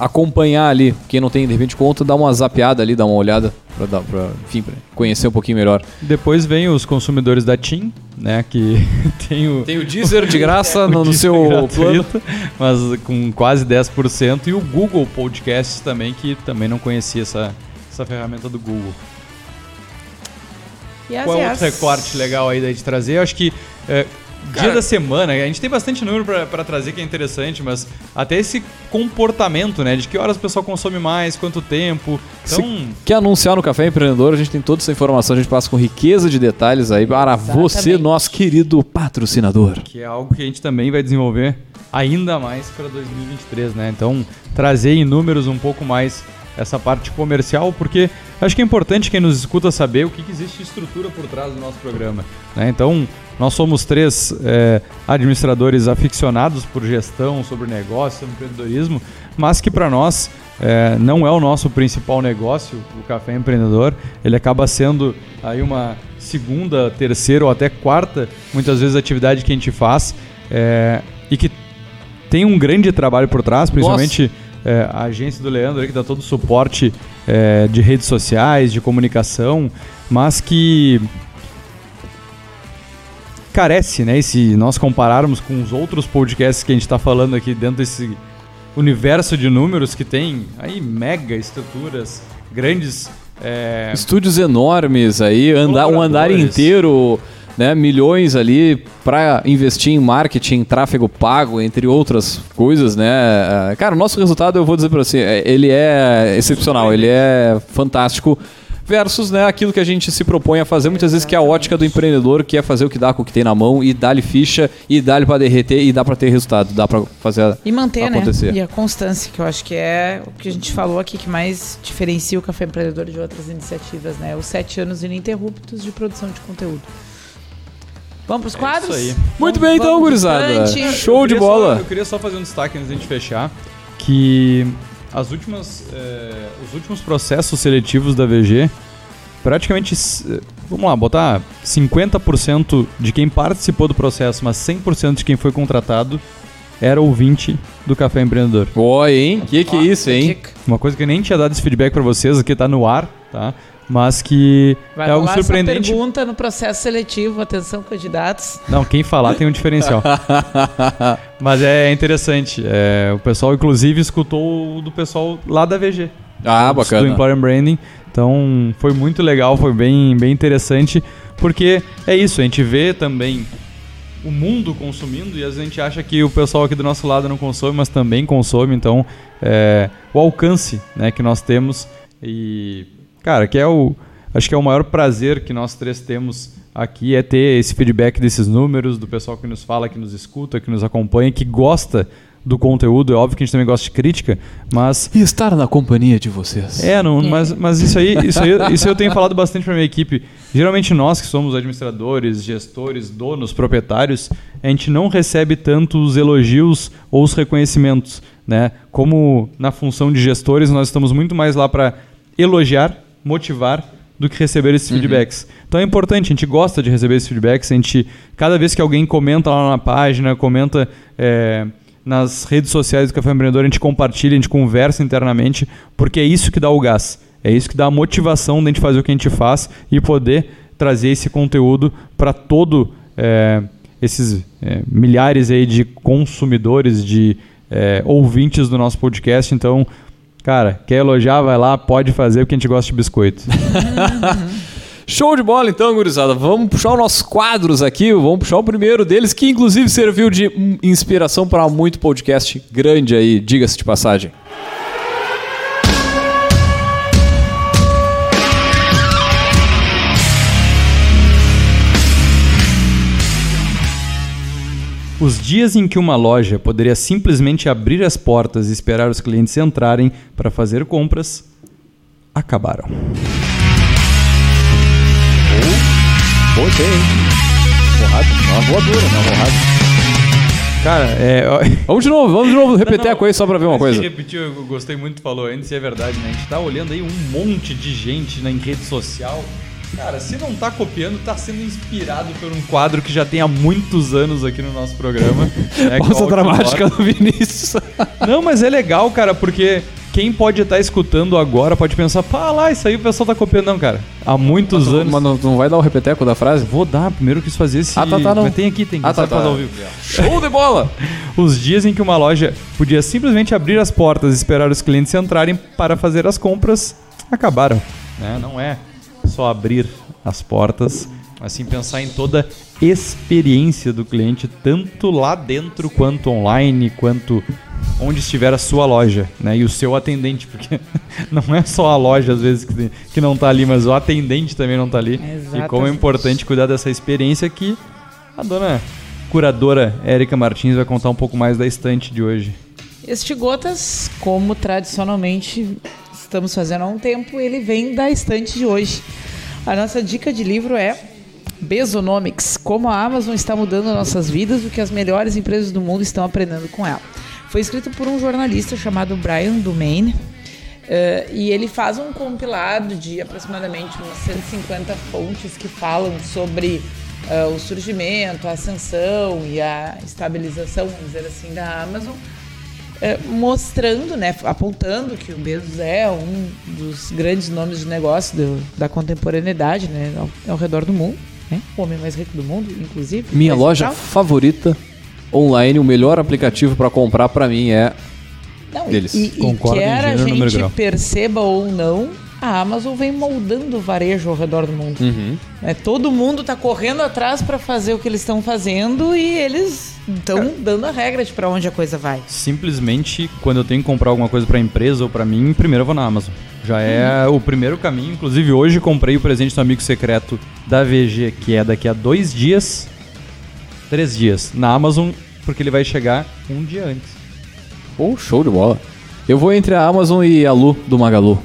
acompanhar ali. Quem não tem, de repente, conta, dá uma zapeada ali, dá uma olhada pra, dar, pra enfim, pra conhecer um pouquinho melhor. Depois vem os consumidores da TIM, né? Que tem o. Tem o Deezer de graça o no, no seu plano. gratuito, Mas com quase 10%. E o Google Podcasts também, que também não conhecia essa, essa ferramenta do Google. As, Qual é outro as- recorte legal aí gente trazer? Eu acho que é, dia da semana, a gente tem bastante número pra- pra trazer que é interessante, mas até esse comportamento, né? De que horas o pessoal consome mais, quanto tempo. Então, Quer anunciar no Café Empreendedor? A gente tem toda essa informação, a gente passa com riqueza de detalhes aí para você, Exatamente. nosso querido patrocinador. que é algo que a gente também vai desenvolver ainda mais para 2023, né? Então, trazer em números um pouco mais essa parte comercial, porque acho que é importante quem nos escuta saber o que, que existe de estrutura por trás do nosso programa. né? Então, nós somos três é, administradores aficionados por gestão, sobre negócio, sobre empreendedorismo, mas que para nós é, não é o nosso principal negócio, o Café Empreendedor. Ele acaba sendo aí uma segunda, terceira ou até quarta, muitas vezes, atividade que a gente faz é, e que tem um grande trabalho por trás, principalmente é, a agência do Leandro aí, que dá todo o suporte é, de redes sociais, de comunicação, mas que carece, né? E se nós compararmos com os outros podcasts que a gente está falando aqui dentro desse universo de números que tem aí mega estruturas, grandes é, Estúdios enormes aí, andar, um andar inteiro, né? Milhões ali para investir em marketing, tráfego pago, entre outras coisas, né? Ah, Cara, o nosso resultado, eu vou dizer para você, é- ele é excepcional, ele é fantástico. Versus né, aquilo que a gente se propõe a fazer, muitas vezes que é a ótica do empreendedor, que é fazer o que dá com o que tem na mão e dá-lhe ficha e dá-lhe para derreter e dá para ter resultado, dá para fazer a- E manter, acontecer. né? E a constância, que eu acho que é o que a gente falou aqui que mais diferencia o Café Empreendedor de outras iniciativas, né? Os sete anos ininterruptos de produção de conteúdo. Vamos pros quadros? isso aí. Muito Vamos- bem, então, gurizada. Show de bola. só- eu queria só fazer um destaque antes de a gente fechar, que as últimas, eh, os últimos processos seletivos da VG, praticamente, s- vamos lá, botar 50% de quem participou do processo, mas 100% de quem foi contratado era ouvinte do Café Empreendedor. Oi, hein? Que que é isso, hein? Uma coisa que eu nem tinha dado esse feedback pra vocês, aqui tá no ar, tá? Mas que Vai é algo rolar essa surpreendente. pergunta no processo seletivo. Atenção, candidatos. Não, quem falar tem um diferencial. Mas é interessante. é, o pessoal, inclusive, escutou o do pessoal lá da VG. Ah, do bacana. Employer Branding. Então, foi muito legal, foi bem, bem interessante. Porque é isso, a gente vê também o mundo consumindo e às vezes a gente acha que o pessoal aqui do nosso lado não consome, mas também consome. Então, é, o alcance né, que nós temos e, cara, que é o... Acho que é o maior prazer que nós três temos aqui é ter esse feedback desses números, do pessoal que nos fala, que nos escuta, que nos acompanha, que gosta do conteúdo. É óbvio que a gente também gosta de crítica, mas E estar na companhia de vocês. é, não, mas, mas isso aí, isso aí, isso eu tenho falado bastante para minha equipe. Geralmente nós que somos administradores, gestores, donos, proprietários, a gente não recebe tanto os elogios ou os reconhecimentos, né? Como na função de gestores nós estamos muito mais lá para elogiar, motivar do que receber esses feedbacks. Então é importante, a gente gosta de receber esses feedbacks, a gente cada vez que alguém comenta lá na página, comenta é, nas redes sociais do Café Empreendedor, a gente compartilha, a gente conversa internamente, porque é isso que dá o gás. É isso que dá a motivação de a gente fazer o que a gente faz e poder trazer esse conteúdo para todo é, esses é, milhares aí de consumidores, de é, ouvintes do nosso podcast. Então, cara, quer elogiar, vai lá, pode fazer, porque a gente gosta de biscoito. Show de bola então, gurizada. Vamos puxar os nossos quadros aqui. Vamos puxar o primeiro deles, que inclusive serviu de inspiração para muito podcast grande aí, diga-se de passagem. Os dias em que uma loja poderia simplesmente abrir as portas e esperar os clientes entrarem para fazer compras acabaram. Uma voadora, uma borrada. Cara, é. Vamos de novo, vamos de novo repetir a coisa só pra ver uma coisa. repetiu, eu gostei muito falou antes, e é verdade, né? A gente tá olhando aí um monte de gente na em rede social. Cara, se não tá copiando, tá sendo inspirado por um quadro que já tem há muitos anos aqui no nosso programa. né, que é Pausa dramática do Vinícius. Não, mas é legal, cara, porque quem pode estar escutando agora pode pensar, pá, lá, isso aí o pessoal tá copiando. Não, cara. Há muitos Mas, anos. mas não, não vai dar o repeteco da frase? Vou dar, primeiro eu quis fazer esse. Ah, tá, tá, não. Mas tem aqui, tem. Ah, tá, tá. ao vivo. Show de bola! Os dias em que uma loja podia simplesmente abrir as portas e esperar os clientes entrarem para fazer as compras acabaram. né? Não é só abrir as portas Assim, pensar em toda a experiência do cliente, tanto lá dentro quanto online, quanto onde estiver a sua loja, né? E o seu atendente, porque não é só a loja às vezes que, que não está ali, mas o atendente também não está ali. Exatamente. E como é importante cuidar dessa experiência que a dona curadora Érica Martins vai contar um pouco mais da estante de hoje. Este Gotas, como tradicionalmente estamos fazendo há um tempo, ele vem da estante de hoje. A nossa dica de livro é Besonomics, como a Amazon está mudando nossas vidas, o que as melhores empresas do mundo estão aprendendo com ela. Foi escrito por um jornalista chamado Brian Dumaine, uh, e ele faz um compilado de aproximadamente umas 150 fontes que falam sobre uh, o surgimento, a ascensão e a estabilização, vamos dizer assim, da Amazon, mostrando, né, apontando que o Bezos é um dos grandes nomes de negócio do, da contemporaneidade né, ao, ao redor do mundo né? O homem mais rico do mundo, inclusive. Minha loja tal. favorita online, o melhor aplicativo para comprar para mim é Não, deles. E, e Concordo quer a gente perceba ou não, a Amazon vem moldando o varejo ao redor do mundo. Uhum. É, todo mundo tá correndo atrás para fazer o que eles estão fazendo e eles estão dando a regra de para onde a coisa vai. Simplesmente, quando eu tenho que comprar alguma coisa para empresa ou para mim, primeiro eu vou na Amazon. Já é o primeiro caminho. Inclusive, hoje comprei o presente do amigo secreto da VG, que é daqui a dois dias, três dias, na Amazon, porque ele vai chegar um dia antes. Pô, show de bola. Eu vou entre a Amazon e a Lu do Magalu.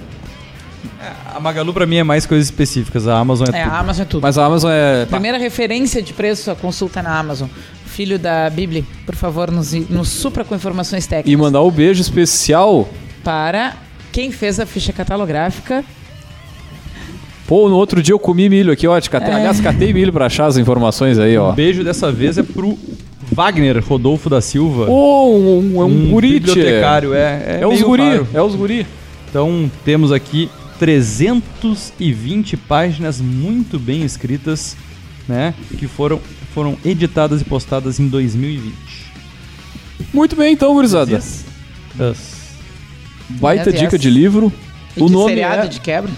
A Magalu pra mim é mais coisas específicas, a Amazon é, É, tudo. a Amazon é tudo. Mas a Amazon é. Primeira referência de preço, a consulta na Amazon. Filho da Bíblia, por favor, nos, nos supra com informações técnicas. E mandar um beijo especial. Para quem fez a ficha catalográfica. Pô, no outro dia eu comi milho aqui, ó. te Catei, Aliás, catei milho pra achar as informações aí, ó. Um beijo dessa vez é pro Wagner Rodolfo da Silva. Pô, um, um, é um, guri, tchê. bibliotecário, é. É, É os guri, raro. é os guri. Então temos aqui 320 páginas muito bem escritas, né? Que foram, foram editadas e postadas em 2020. Muito bem, então, gurizada. Yes. Baita Yes, yes. dica de livro. E o de nome seriado é de quebra.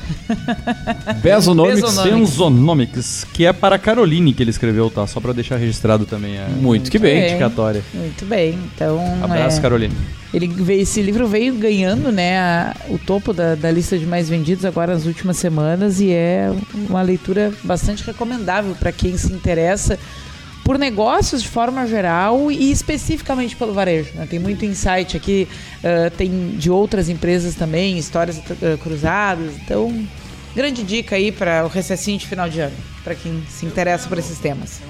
Besonomics. Besonomics. Sensonomics, que é para a Caroline que ele escreveu, tá? Só para deixar registrado também a Muito que bem. bem. indicatória. Muito bem. Então, Abraço, é, Caroline. ele veio, esse livro veio ganhando né, a- o topo da, da lista de mais vendidos agora nas últimas semanas e é uma leitura bastante recomendável para quem se interessa por negócios de forma geral e especificamente pelo varejo. né? Tem muito insight aqui, ah, tem de outras empresas também, histórias ah, cruzadas. Então, grande dica aí para o recessinho de final de ano, para quem se interessa por esses temas.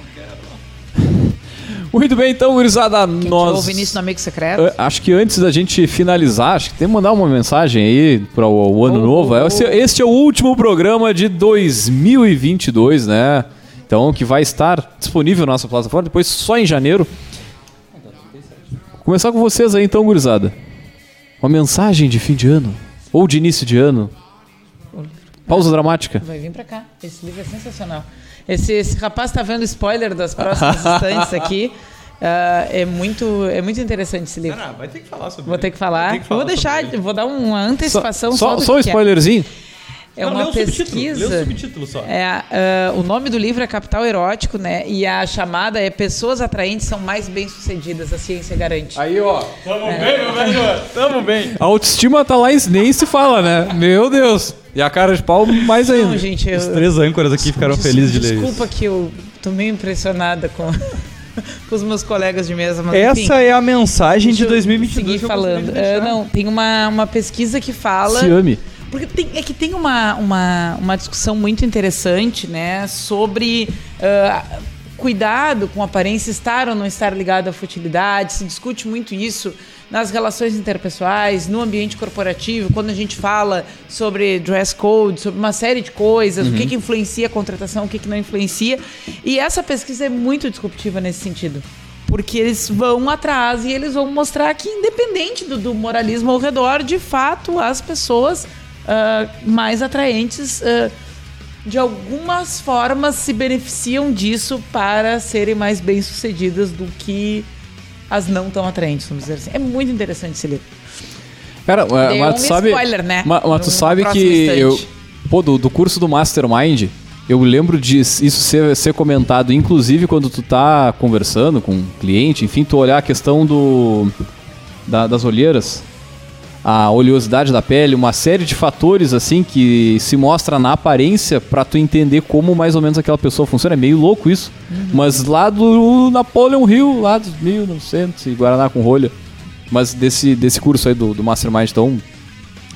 Muito bem, então, gurizada, Quem nós... ouve início no Amigo Secreto. Ah, Acho que antes da gente finalizar, acho que tem que mandar uma mensagem aí para o, o ano Oh, novo. oh, Este, este é o último programa de 2022, né? Então, que vai estar disponível na nossa plataforma, depois só em janeiro. Vou começar com vocês aí, então, gurizada. Uma mensagem de fim de ano, ou de início de ano. Pausa dramática. Vai vir pra cá. Esse livro é sensacional. Esse, esse rapaz tá vendo spoiler das próximas instantes aqui. Ah, é, muito, é muito interessante esse livro. Não, vai ter que falar sobre Vou ter que falar. Que falar vou deixar, vou dar uma antecipação só, só, do só um que é. É Não, uma lê o subtítulo, pesquisa. Lê o subtítulo só. É, ah, o nome do livro é Capital Erótico, né? E a chamada é Pessoas Atraentes são mais bem-sucedidas, a ciência garante. Aí, ó. Tamo bem, meu velho. Tamo bem. A autoestima tá lá e nem se fala, né? Meu Deus. E a cara de pau mais ainda. Não, gente, eu, Os três âncoras aqui ficaram Des- felizes de ler isso. Desculpa que eu tô meio impressionada com, com os meus colegas de mesa, mas enfim, Essa é a mensagem de deixa eu 2022 seguir falando. É, deixar. não, tem uma, uma pesquisa que fala... Se ame. Porque tem- é que tem uma, uma, uma discussão muito interessante, né, sobre ah, cuidado com aparência, estar ou não estar ligado à futilidade. Se discute muito isso nas relações interpessoais, no ambiente corporativo, quando a gente fala sobre dress code, sobre uma série de coisas, o que, que influencia a contratação, o que, que não influencia. E essa pesquisa é muito disruptiva nesse sentido. Porque eles vão atrás e eles vão mostrar que, independente do, do moralismo ao redor, de fato, as pessoas ah, mais atraentes, ah, de algumas formas, se beneficiam disso para serem mais bem-sucedidas do que as não tão atraentes, vamos dizer assim. É muito interessante esse livro. Cara, mas, mas tu um sabe. spoiler, né? Mas, mas tu sabe que instante. eu. Pô, do, do curso do Mastermind, eu lembro de isso ser, ser comentado, inclusive quando tu tá conversando com um cliente, enfim, tu olhar a questão do da- das olheiras, a oleosidade da pele, uma série de fatores assim que se mostra na aparência pra tu entender como mais ou menos aquela pessoa funciona. É meio louco isso. Mas lá do Napoleon Hill, lá dos 1900 e Guaraná com rolha. Mas desse, desse curso aí do, do Mastermind, então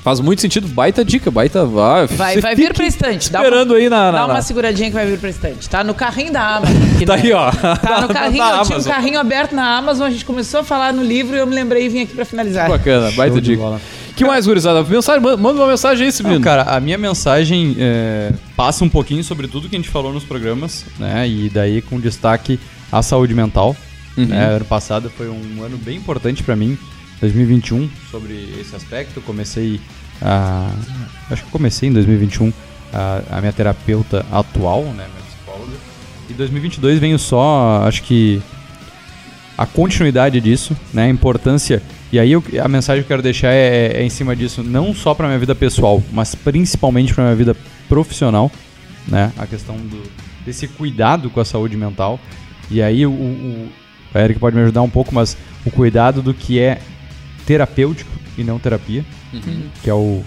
faz muito sentido. Baita dica, baita. Ah, Vai, vai vir pra estante. Dá uma- Esperando aí na. Dá na, uma na- seguradinha que vai vir pra estante. Tá no carrinho da Amazon. que Tá não- aí, ó. Tá no carrinho, Na eu tinha um carrinho aberto na Amazon, a gente começou a falar no livro e eu me lembrei e vim aqui pra finalizar. Bacana, baita Show dica. que mais, gurizada? Mensagem, manda uma mensagem aí, menino. cara, a minha mensagem é, passa um pouquinho sobre tudo que a gente falou nos programas, né? E daí com destaque à saúde mental. Uhum. né? Ano passado foi um ano bem importante pra mim, 2021, sobre esse aspecto. Comecei a. Acho que comecei em 2021 a, a minha terapeuta atual, né? Minha psicóloga. E 2022 venho só, acho que a continuidade disso, né? A importância. E aí eu- a mensagem que eu quero deixar é, é em cima disso, não só para minha vida pessoal, mas principalmente para minha vida profissional, né? A questão do, desse cuidado com a saúde mental. E aí o, o, o Eric pode me ajudar um pouco, mas o cuidado do que é terapêutico e não terapia, que é o,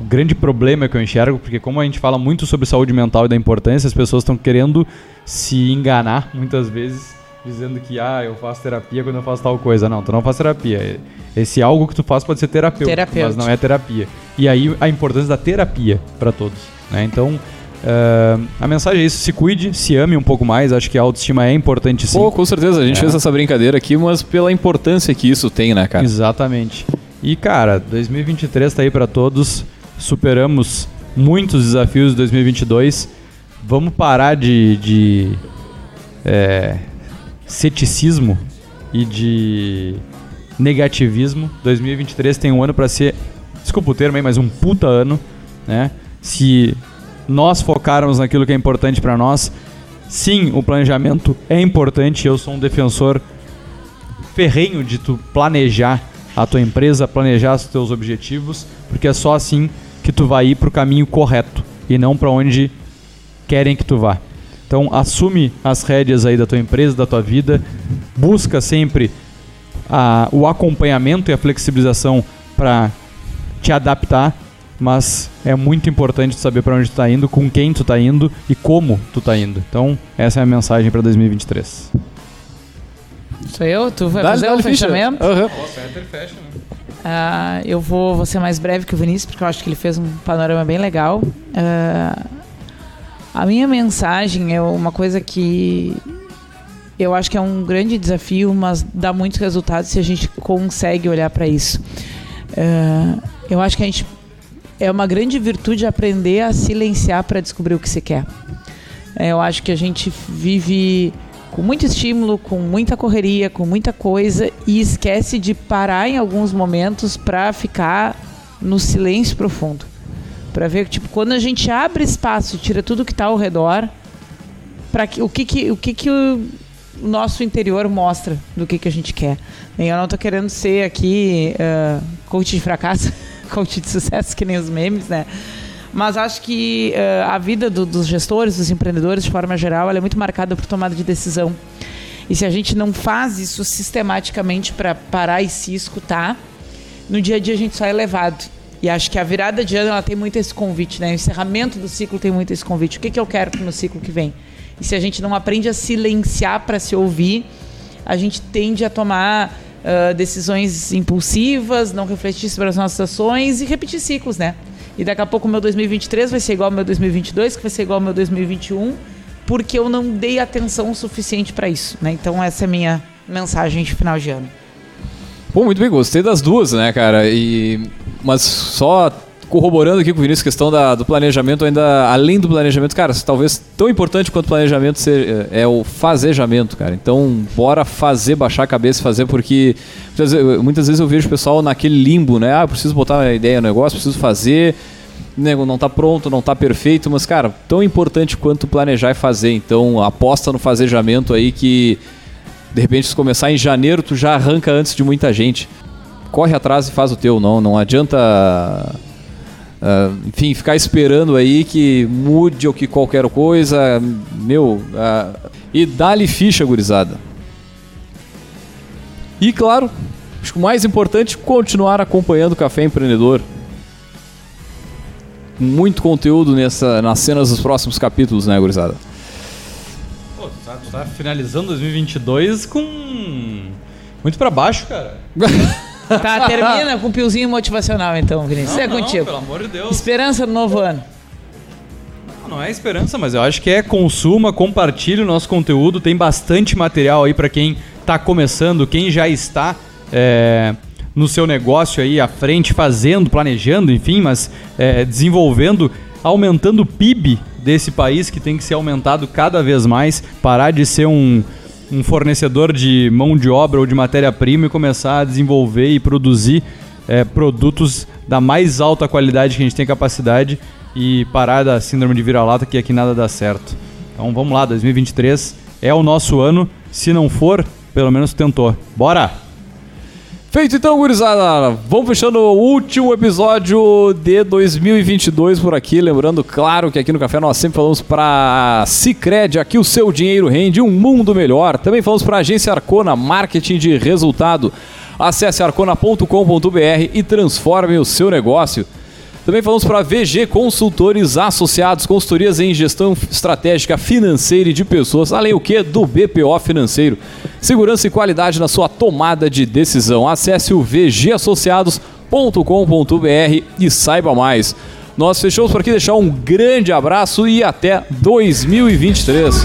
o grande problema que eu enxergo, porque como a gente fala muito sobre saúde mental e da importância, as pessoas estão querendo se enganar muitas vezes, dizendo que ah, eu faço terapia quando eu faço tal coisa. Não, tu não faz terapia. Esse algo que tu faz pode ser terapêutico, Terapêutico. mas não é terapia. E aí a importância da terapia para todos, né? Então, eh, a mensagem é isso, se cuide, se ame um pouco mais, acho que a autoestima é importante sim. Pô, com certeza, a gente É. fez essa brincadeira aqui, mas pela importância que isso tem, né, cara? Exatamente. E cara, 2023 tá aí pra todos. Superamos muitos desafios de 2022. Vamos parar de, de é, ceticismo e de negativismo. 2023 tem um ano pra ser, desculpa o termo aí, mas um puta ano, né? Se nós focarmos naquilo que é importante pra nós, sim, o planejamento é importante. Eu sou um defensor ferrenho de tu planejar a tua empresa, planejar os teus objetivos, porque é só assim que tu vai ir pro caminho correto e não para onde querem que tu vá. Então assume as rédeas aí da tua empresa, da tua vida, busca sempre a- o acompanhamento e a flexibilização para te adaptar, mas é muito importante tu saber para onde tu tá indo, com quem tu tá indo e como tu tá indo. Então essa é a mensagem para 2023. Sou eu? Tu vai Dá-lhe- fazer dá-lhe o ficha. fechamento? Aham. Ah, eu vou, vou ser mais breve que o Vinícius, porque eu acho que ele fez um panorama bem legal. Ah, a minha mensagem é uma coisa que eu acho que é um grande desafio, mas dá muitos resultados se a gente consegue olhar para isso. Ah, eu acho que a gente é uma grande virtude aprender a silenciar para descobrir o que se quer. É, Eu acho que a gente vive com muito estímulo, com muita correria, com muita coisa e esquece de parar em alguns momentos para ficar no silêncio profundo. Para ver que tipo quando a gente abre espaço, tira tudo que está ao redor, para que o que que o que que o nosso interior mostra do que que a gente quer. Eu não tô querendo ser aqui ah, coach de fracasso, coach de sucesso que nem os memes, né? Mas acho que eh, a vida do- dos gestores, dos empreendedores, de forma geral, é muito marcada por tomada de decisão. E se a gente não faz isso sistematicamente para parar e se escutar, no dia a dia a gente só é levado. E acho que a virada de ano ela tem muito esse convite, né? O encerramento do ciclo tem muito esse convite. O que, que eu quero no ciclo que vem? E se a gente não aprende a silenciar para se ouvir, a gente tende a tomar ah, decisões impulsivas, não refletir sobre as nossas ações e repetir ciclos, né? E daqui a pouco o meu 2023 vai ser igual ao meu 2022, que vai ser igual ao meu 2021, porque eu não dei atenção suficiente para isso, né? Então essa é a minha mensagem de final de ano. Pô, muito bem, gostei das duas, né, cara? E mas só corroborando aqui com o Vinícius questão da, do planejamento ainda além do planejamento, cara, talvez tão importante quanto o planejamento ser, é o fazejamento, cara. Então, bora fazer, baixar a cabeça, fazer porque muitas, muitas vezes eu vejo o pessoal naquele limbo, né? Ah, preciso botar a ideia no negócio, preciso fazer, não tá pronto, não tá perfeito, mas cara, tão importante quanto planejar e fazer. Então, aposta no fazejamento aí que de repente, se começar em janeiro, tu já arranca antes de muita gente. Corre atrás e faz o teu, não, não adianta Uh, enfim, ficar esperando aí que mude ou que qualquer coisa, meu, uh, e dá-lhe ficha, gurizada. E claro, acho que o mais importante, continuar acompanhando o Café Empreendedor. Muito conteúdo nessa, nas cenas dos próximos capítulos, né, gurizada? Pô, tu tá, tu tá finalizando 2022 com... Muito pra baixo, cara. Tá, termina com um piozinho motivacional então, Vinícius. Não, é não, contigo. pelo amor de Deus. Esperança no novo ano. Não, não é esperança, mas eu acho que é consuma, compartilhe o nosso conteúdo. Tem bastante material aí para quem tá começando, quem já está é, no seu negócio aí à frente, fazendo, planejando, enfim, mas é, desenvolvendo, aumentando o PIB desse país que tem que ser aumentado cada vez mais, parar de ser um um fornecedor de mão de obra ou de matéria-prima e começar a desenvolver e produzir é, produtos da mais alta qualidade que a gente tem capacidade e parar da síndrome de vira-lata que aqui nada dá certo. Então vamos lá, 2023 é o nosso ano. Se não for, pelo menos tentou. Bora! Feito então, gurizada. Vamos fechando o último episódio de 2022 por aqui. Lembrando, claro, que aqui no Café nós sempre falamos para Cicred, aqui o seu dinheiro rende um mundo melhor. Também falamos para a agência Arcona, marketing de resultado. Acesse arcona.com.br e transforme o seu negócio. Também falamos para VG Consultores Associados, consultorias em gestão estratégica financeira e de pessoas, além o que do BPO financeiro. Segurança e qualidade na sua tomada de decisão. Acesse o vgassociados.com.br e saiba mais. Nós fechamos por aqui, deixar um grande abraço e até 2023.